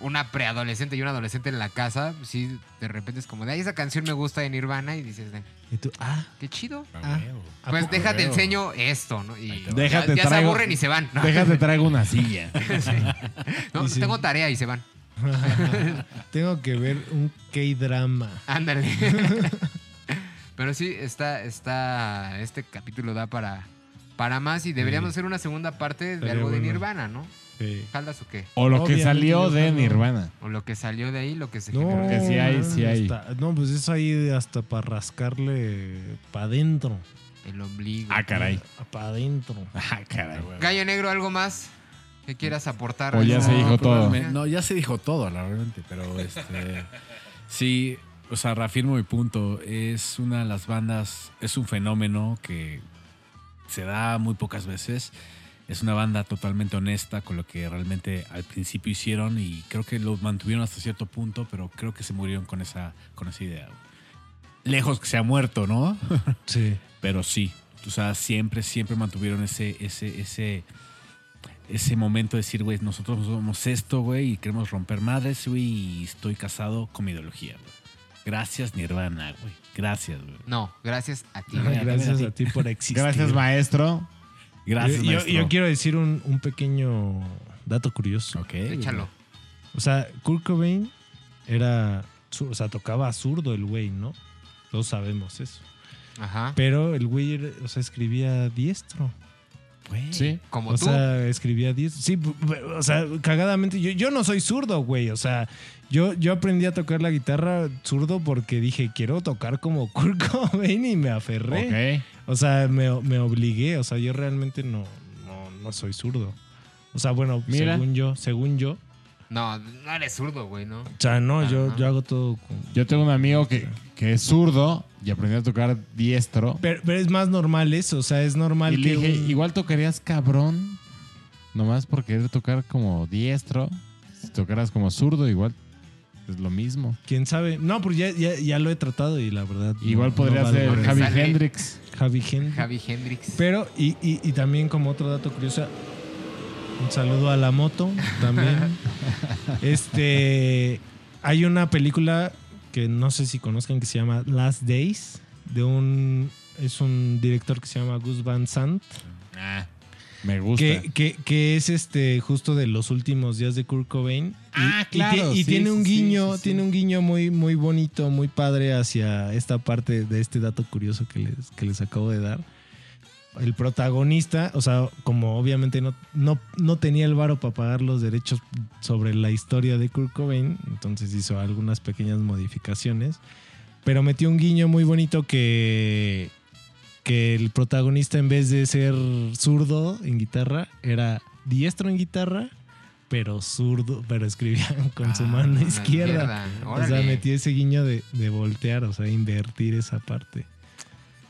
una preadolescente y un adolescente en la casa, sí, de repente es como de, ay, esa canción me gusta de Nirvana y dices, de, Y tú, ah, qué chido. Ah, huevo. ¿a Pues déjate enseño esto, ¿no? Y ya- Déjate, ya, se traigo- aburren y se van. ¿no? Déjate traigo una silla. No, Y sí. tengo tarea y se van. tengo que ver un K-drama. Ándale. Pero sí, está, está, este capítulo da para, para más y deberíamos hacer una segunda parte de Estaría algo de. Nirvana, ¿no? Sí. ¿Jaldas o qué? O lo que salió de jalo. Nirvana. O lo que salió de ahí, lo que se No, generó. Que sí hay, sí hay. está- no, pues eso ahí hasta para rascarle para adentro. El ombligo. Ah, caray. Para adentro. Ah, caray. Gallo Negro, ¿algo más que quieras aportar? O ya ¿Algo? se dijo todo. probablemente- No, ya se dijo todo, la realmente, pero este. sí, o sea, reafirmo mi punto. Es una de las bandas, es un fenómeno que se da muy pocas veces. Es una banda totalmente honesta con lo que realmente al principio hicieron y creo que lo mantuvieron hasta cierto punto, pero creo que se murieron con esa, con esa idea. Lejos que se ha muerto, ¿no? Sí. pero sí. O sea, siempre, siempre mantuvieron ese, ese, ese, ese momento de decir, güey, nosotros somos esto, güey, y queremos romper madres, güey, y estoy casado con mi ideología, güey. Gracias, Nirvana, güey. Gracias, güey. No, gracias a ti. Güey. Gracias a ti por existir. Gracias, maestro. Gracias, yo, yo- quiero decir un, un pequeño dato curioso. Ok. Échalo. O sea, Kurt Cobain era. O sea, tocaba zurdo el güey, ¿no? Todos sabemos eso. Ajá. Pero el güey, o sea, escribía diestro. Güey. Sí. Como o tú. sea, escribía diestro. Sí, bu- bu- o sea, cagadamente. Yo, yo no soy zurdo, güey. O sea, yo, yo aprendí a tocar la guitarra zurdo porque dije, quiero tocar como Kurt Cobain y me aferré. Ok. O sea, me, me obligué. O sea, yo realmente no, no, no soy zurdo. O sea, bueno, Mira. según yo, según yo. No, no eres zurdo, güey, ¿no? O sea, no, yo, yo hago todo con... Yo tengo un amigo que, que es zurdo y aprendió a tocar diestro. Pero, pero es más normal eso, o sea, es normal Y le que dije, un- igual tocarías cabrón. Nomás por querer tocar como diestro. Si tocaras como zurdo, igual es lo mismo. quién sabe. No, pues ya, ya, ya lo he tratado y la verdad. Igual no podría vale ser. Javi Sale. Hendrix. Javi Hendrix. Javi Hendrix. Pero, y, y, y también como otro dato curioso, un saludo a la moto también. este, hay una película que no sé si conozcan que se llama Last Days, de un, es un director que se llama Gus Van Sant, Me gusta. que, que, que es este justo de los últimos días de Kurt Cobain. Y, Ah, y claro, y sí, tiene un guiño, sí, sí. tiene un guiño muy, muy bonito, muy padre hacia esta parte de este dato curioso que les, que les acabo de dar. El protagonista, o sea, como obviamente no, no, no tenía el varo para pagar los derechos sobre la historia de Kurt Cobain, entonces hizo algunas pequeñas modificaciones, pero metió un guiño muy bonito que, que el protagonista en vez de ser zurdo en guitarra, era diestro en guitarra, pero zurdo, pero escribía con su Ah, mano izquierda. O sea, metió ese guiño de, de voltear, o sea, invertir esa parte.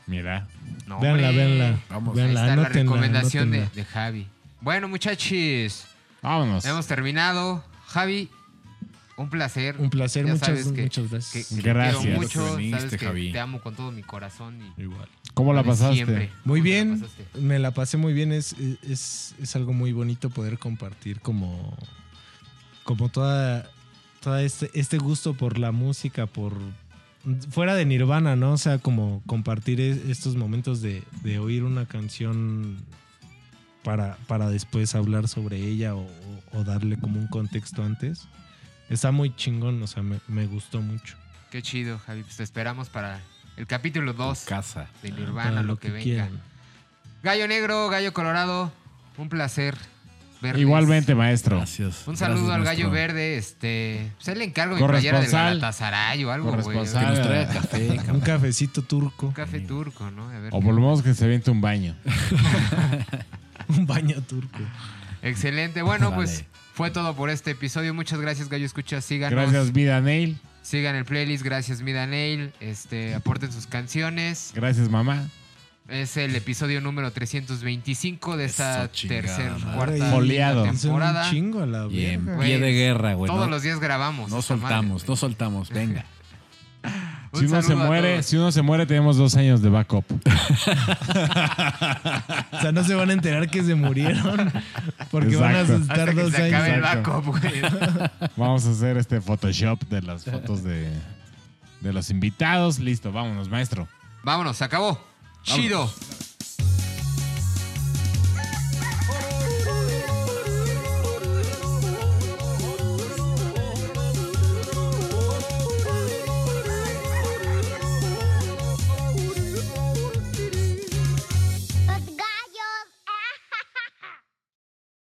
Mira. No, Véanla, véanla. Vamos. Ahí Véanla, está la recomendación de, de Javi. Bueno, muchachos, Vámonos. hemos terminado. Javi, un placer. Un placer, Ya muchas, sabes que- muchas gracias. que te Gracias. quiero mucho. Sabes que Javi. te amo con todo mi corazón. Y Igual. ¿Cómo la pasaste? siempre. Muy ¿Cómo te la bien, pasaste? me la pasé muy bien. Es, es, es algo muy bonito poder compartir como, como toda, toda este, este gusto por la música, por fuera de Nirvana, ¿no? O sea, como compartir es- estos momentos de, de oír una canción para, para después hablar sobre ella o, o darle como un contexto antes. Está muy chingón, o sea, me, me gustó mucho. Qué chido, Javi. Pues te esperamos para el capítulo 2 Casa. de Para Nirvana, lo que, venga. quieran. Gallo Negro, Gallo Colorado, un placer verles. Igualmente, maestro. Gracias. Un saludo Gracias, al Gallo maestro. Verde. Este, pues le encargo mi playera del. Galatasaray o algo, güey. Que café, Un cafecito turco, Un café turco, ¿no? A ver. O por lo menos que se viente un baño. un baño turco. Excelente. Bueno, Vale. pues fue todo por este episodio. Muchas gracias, Gallo Escucha. Síganos. Gracias, Vida Nail. Sigan el playlist. Gracias, Mida Nail. Este, aporten sus canciones. Gracias, mamá. Es el episodio número 325 de esta tercera, madre. cuarta Es un temporada. chingo la Y en verga. Pie de guerra, güey. Todos no, los días grabamos. no madre, soltamos, güey. no soltamos. Venga. Si uno se muere, si uno se muere, tenemos dos años de backup. O sea, no se van a enterar que se murieron porque van a que dos se acabe el años. Exacto. backup, güey. Vamos a hacer este Photoshop de las fotos de, de los invitados. Listo, vámonos, maestro. Vámonos, se acabó. Chido.